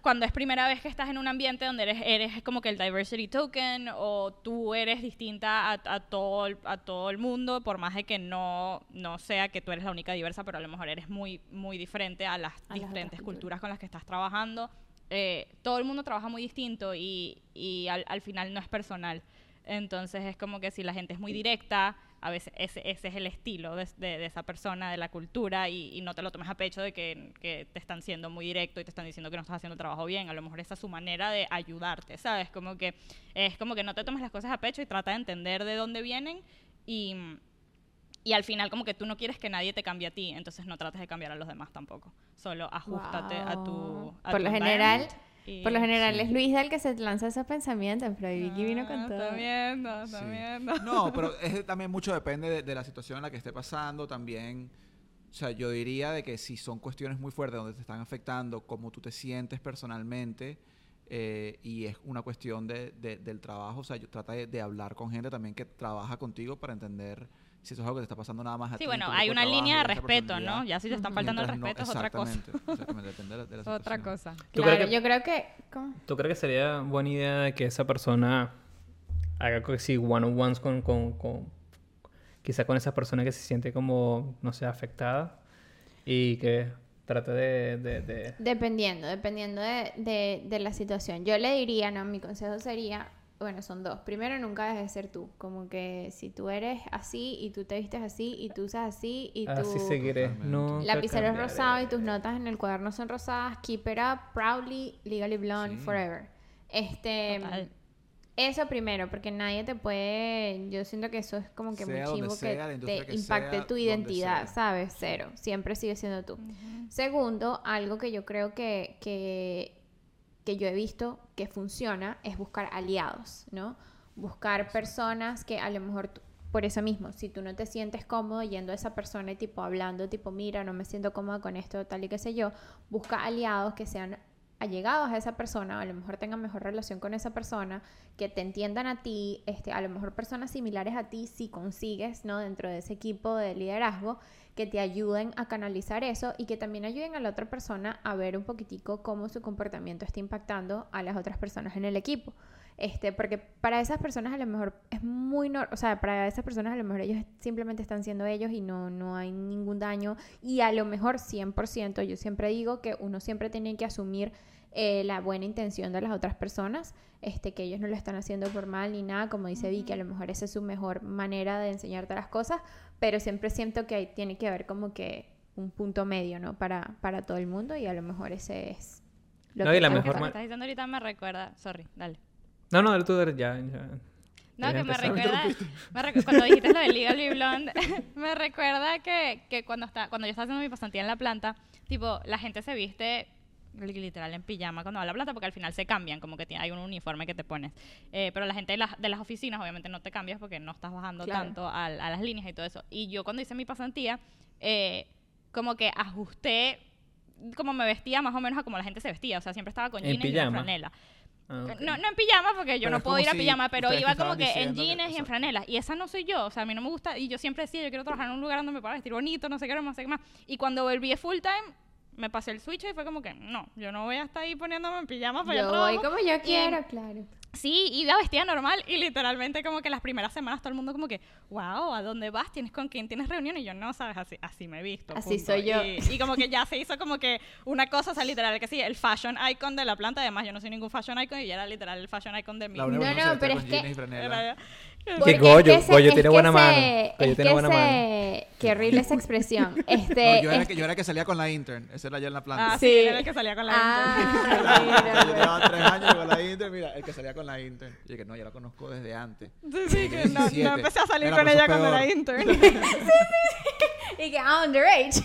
C: cuando es primera vez que estás en un ambiente donde eres, eres como que el diversity token o tú eres distinta a, a todo, el- a todo el mundo, por más de que no, no sea que tú eres la única diversa, pero a lo mejor eres muy, muy diferente a las
A: A las otras
C: diferentes
A: culturas.
C: culturas con las que estás trabajando. Eh, todo el mundo trabaja muy distinto y, al, al final no es personal. Entonces es como que si la gente es muy directa, a veces ese, es el estilo de, esa persona, de la cultura, y, y no te lo tomes a pecho de que, que te están siendo muy directo y te están diciendo que no estás haciendo el trabajo bien. A lo mejor esa es su manera de ayudarte, ¿sabes? Como que es como que no te tomes las cosas a pecho y trata de entender de dónde vienen y, y al final como que tú no quieres que nadie te cambie a ti, entonces no trates de cambiar a los demás tampoco. Solo ajustate a tu
A: Wow.
C: a
A: Por
C: tu
A: lo general,
C: y-
A: Por lo general
B: Sí.
A: es Luisa el que se lanza esos pensamientos, pero Vicky vino con
C: Ah,
A: todo.
C: Está viendo, está
B: Sí.
C: viendo.
B: No, *laughs* pero es, también mucho depende de, de la situación en la que esté pasando. También, o sea, yo diría de que si son cuestiones muy fuertes donde te están afectando, cómo tú te sientes personalmente, eh, y es una cuestión de, de- del trabajo, o sea, yo trata de, de hablar con gente también que trabaja contigo para entender si eso es algo que te está pasando nada más a ti.
C: Sí,
B: en
C: bueno, hay una
B: trabajo,
C: línea de respeto. ¿no? Ya si te están faltando el
B: Mientras no-
C: respeto es otra cosa.
B: exactamente, *laughs* depende de la, de la
C: Otra
B: situación.
C: cosa.
D: ¿Tú
A: Claro,
D: crees que-
A: yo creo que... ¿cómo?
D: ¿Tú crees que sería buena idea de que esa persona haga sí, one-on-ones con, con, con- quizá con esa persona que se siente como, no sé, afectada y que trate de... de- de-
A: Dependiendo, dependiendo de, de- de la situación. Yo le diría, no, mi consejo sería, bueno, son dos. Primero, nunca dejes de ser tú. Como que si tú eres así y tú te vistes así y tú usas así y tú...
D: Así seguiré. Nunca
A: lapicero es rosado y tus notas en el cuaderno son rosadas. Keep it up, proudly, legally blonde,
B: Sí.
A: forever. Este...
C: Total.
A: Eso primero, porque nadie te puede. Yo siento que eso es como que
B: Sea
A: muy chivo
B: sea,
A: que te
B: que
A: impacte
B: sea,
A: tu identidad. ¿sabes? Cero. Siempre sigue siendo tú. Segundo, algo que yo creo que, que, que yo he visto que funciona es buscar aliados, ¿no? Buscar personas que a lo mejor, tú- por eso mismo, si tú no te sientes cómodo yendo a esa persona y tipo hablando, tipo, mira, no me siento cómoda con esto, tal y qué sé yo, busca aliados que sean allegados a esa persona, a lo mejor tengan mejor relación con esa persona, que te entiendan a ti, este, a lo mejor personas similares a ti si consigues, ¿no? Dentro de ese equipo de liderazgo, que te ayuden a canalizar eso y que también ayuden a la otra persona a ver un poquitico cómo su comportamiento está impactando a las otras personas en el equipo. Este, porque para esas personas a lo mejor es muy, nor- o sea, para esas personas a lo mejor ellos simplemente están siendo ellos y no, no hay ningún daño y a lo mejor 100%, yo siempre digo que uno siempre tiene que asumir eh, la buena intención de las otras personas, este, que ellos no lo están haciendo por mal ni nada, como dice Vicky, a lo mejor esa es su mejor manera de enseñarte las cosas, pero siempre siento que hay- tiene que haber como que un punto medio, ¿no? Para, para todo el mundo y a lo mejor ese es lo
D: No,
A: que
D: y la
A: tengo
C: Lo que
D: mejor
C: estás diciendo ahorita me recuerda. Sorry, dale.
D: No, no, dale tú, dale, ya, ya.
C: No, que me recuerda, *laughs* me recu- cuando dijiste lo de Legally Blonde, *laughs* me recuerda que, que cuando, está, cuando yo estaba haciendo mi pasantía en la planta, tipo, la gente se viste literal en pijama cuando va a la planta porque al final se cambian, como que tiene- hay un uniforme que te pones. Eh, pero la gente de las, de las oficinas obviamente no te cambias porque no estás bajando
A: Claro.
C: tanto a, a las líneas y todo eso. Y yo cuando hice mi pasantía, eh, como que ajusté como me vestía más o menos a como la gente se vestía. O sea, siempre estaba con
D: ¿En
C: jeans y franela.
D: Ah.
C: No, no en pijama porque yo
B: Pero
C: no puedo ir a
B: si
C: pijama, pero iba como que en
B: diciendo que-
C: jeans y en franelas. Y esa no soy yo, o sea, a mí no me gusta. Y yo siempre decía, yo quiero trabajar en un lugar donde me pueda vestir bonito, no sé qué, no sé qué más. Y cuando volví a full time, me pasé el switch y fue como que, no, yo no voy a estar ahí poniéndome en pijama para
A: Yo voy
C: trabajo.
A: como yo quiero, claro.
C: Sí, iba vestida normal y literalmente como que las primeras semanas todo el mundo como que, wow, ¿a dónde vas? ¿Tienes con quién tienes reunión? Y yo, no, sabes, así, así me he visto.
A: Así
C: punto".
A: soy yo.
C: Y, y como que ya se hizo como que una cosa, o sea, literal, que sí, el fashion icon de la planta, además yo no soy ningún fashion icon y ya era literal el fashion icon de mi...
B: La única
A: No, no,
B: se
A: pero
B: vestía
A: es
B: con
A: que- Porque es
D: Goyo,
A: que
D: Goyo tiene buena mano, Goyo tiene
A: que
D: buena
A: se- Qué horrible esa expresión. *laughs* Este,
B: No, yo, era
A: es-
B: que, yo era que salía con la intern. Esa era yo en la planta.
C: Ah, sí,
A: Sí.
C: era el que salía con la intern.
A: Ah, *laughs* mira,
B: yo llevaba tres años con la intern. Mira, el que salía con la intern. Y dije, no, ya la conozco desde antes.
C: Sí, sí, que no, no
B: 17.
C: empecé a salir
B: Era,
C: con ella cuando era intern.
A: Y que, ah, underage.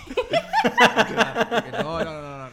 B: No, no, no, no, no.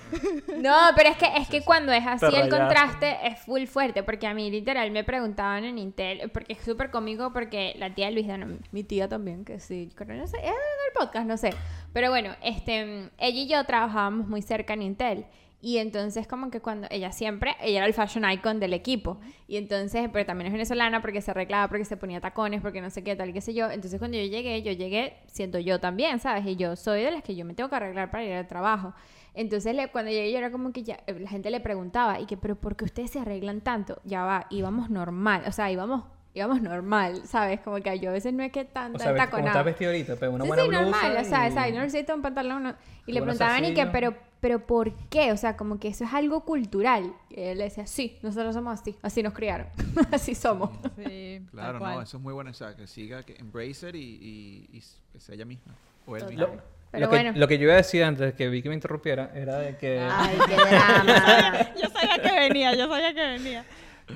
A: No, pero es que es que cuando es así el contraste es full fuerte, porque a mí literal me preguntaban en Intel, porque es súper porque la tía de Luisa, no, mi tía también, que sí, creo, no sé, es del podcast, no sé, pero bueno, este, ella y yo trabajábamos muy cerca en Intel. Y entonces como que cuando ella siempre, ella era el fashion icon del equipo. Y entonces, pero también es venezolana porque se arreglaba, porque se ponía tacones, porque no sé qué, tal qué sé yo. Entonces cuando yo llegué, yo llegué siendo yo también, ¿sabes? Y yo soy de las que yo me tengo que arreglar para ir al trabajo. Entonces le- cuando llegué yo era como que ya, eh, la gente le preguntaba, y que, pero ¿por qué ustedes se arreglan tanto? Ya va, íbamos normal, o sea, íbamos íbamos normal, ¿sabes? Como que yo a veces no es que tan,
D: O sea, como estás vestido ahorita, pero una
A: sí,
D: buena
A: sí,
D: blusa
A: normal, o sea,
D: y-
A: exacto, no necesito un pantalón. no- Y le preguntaban y que, pero, pero ¿por qué? O sea, como que eso es algo cultural. Y él le decía, sí, nosotros somos así, así nos criaron, *laughs* así somos.
C: Sí, *laughs*
B: Claro, no, eso es muy bueno. O sea, que siga, que embrace it y, y, y que sea ella misma. O él mismo.
D: Lo,
A: Pero
D: lo que,
A: bueno.
D: lo que yo iba a decir antes de que Vicky me interrumpiera era de que...
A: Ay, qué drama. *laughs*
C: Yo sabía que venía, yo sabía que venía.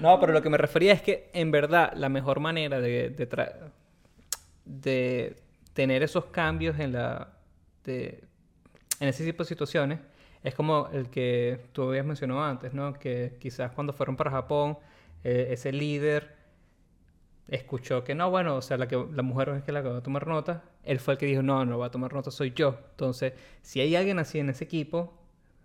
D: No, pero lo que me refería es que en verdad la mejor manera de, tra- de tener esos cambios en la de, en ese tipo de situaciones es como el que tú habías mencionado antes, ¿no? Que quizás cuando fueron para Japón, eh, ese líder escuchó que no, bueno, o sea, la, que, la mujer es que la que va a tomar nota, él fue el que dijo, no, no va a tomar nota, soy yo. Entonces, si hay alguien así en ese equipo,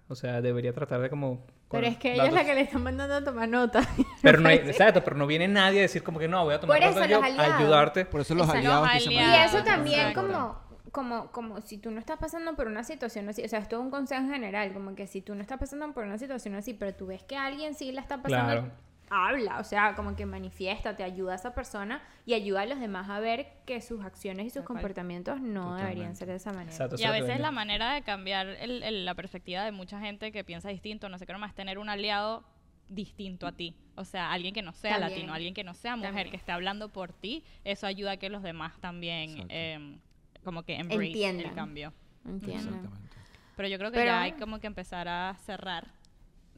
D: o sea, debería tratar de como...
A: Pero es que ella es la que le están mandando a tomar nota. *laughs*
D: pero no hay, exacto, pero no viene nadie a decir como que no, voy a tomar nota yo a ayudarte.
B: Por eso los
A: Exacto.
B: aliados
C: Los
B: que se
A: Y eso también como, como, como si tú no estás pasando por una situación así, o sea, esto es un consejo general, como que si tú no estás pasando por una situación así, pero tú ves que alguien sí la está pasando,
D: Claro.
A: Habla, o sea, como que manifiesta, te ayuda a esa persona y ayuda a los demás a ver que sus acciones y sus comportamientos no deberían ser de esa manera.
D: Exacto,
C: Y a veces la manera de cambiar el- el- la perspectiva de mucha gente que piensa distinto, no sé qué nomás, tener un aliado distinto a ti. O sea, alguien que no sea
A: También.
C: latino, alguien que no sea mujer,
A: También.
C: que esté hablando por ti, eso ayuda a que los demás también em, como que embrace
A: Entiendan.
C: el cambio.
A: Entiendo.
B: Exactamente.
C: Pero yo creo que
A: Pero
C: ya hay como que empezar a cerrar.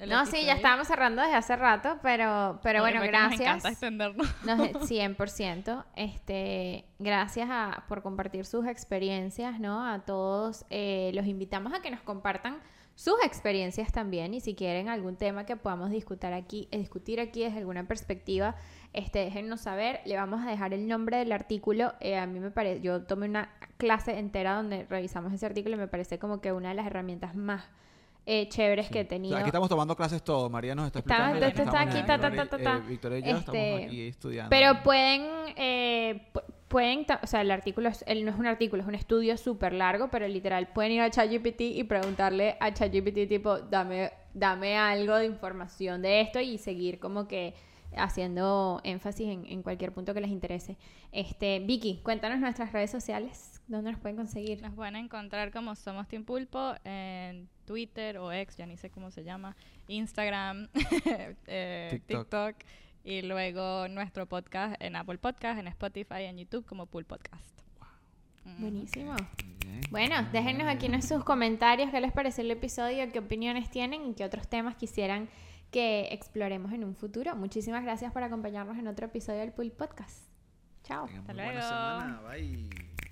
A: No, sí, ya estábamos cerrando desde hace rato, pero, pero bueno,
C: que Nos
A: gracias.
C: encanta extendernos.
A: No, 100%. Este, gracias a, por compartir sus experiencias, ¿no? A todos eh, los invitamos a que nos compartan sus experiencias también y si quieren algún tema que podamos discutir aquí, eh, discutir aquí desde alguna perspectiva, este, déjennos saber. Le vamos a dejar el nombre del artículo. Eh, a mí me parece, yo tomé una clase entera donde revisamos ese artículo y me parece como que una de las herramientas más eh, chéveres que he
B: O sea, aquí estamos tomando clases todos. María nos está explicando.
A: está-
B: aquí
A: está
B: estamos
A: aquí,
B: en-
A: ta, ta,
B: Victoria-
A: ta,
B: eh, y yo estamos
A: Este,
B: aquí estudiando.
A: Pero pueden, eh, pu- pueden, o sea, el artículo, es- el, no es un artículo, es un estudio súper largo, pero literal pueden ir a ChatGPT y preguntarle a ChatGPT tipo, dame, dame algo de información de esto y seguir como que haciendo énfasis en, en cualquier punto que les interese. Este, Vicky, cuéntanos nuestras redes sociales, ¿dónde nos pueden conseguir?
C: Nos pueden encontrar como Somos Team Pulpo en Twitter o ex, ya ni sé cómo se llama, Instagram, *laughs* eh,
B: TikTok.
C: TikTok. y luego nuestro podcast en Apple Podcast, en Spotify, en YouTube como Pool Podcast. Mm.
A: Buenísimo.
B: Bien.
A: Bueno, déjenos aquí en sus comentarios qué les pareció el episodio, qué opiniones tienen y qué otros temas quisieran que exploremos en un futuro. Muchísimas gracias por acompañarnos en otro episodio del Pool Podcast. Chao.
C: Hasta
B: muy buena
C: luego.
B: semana. Bye.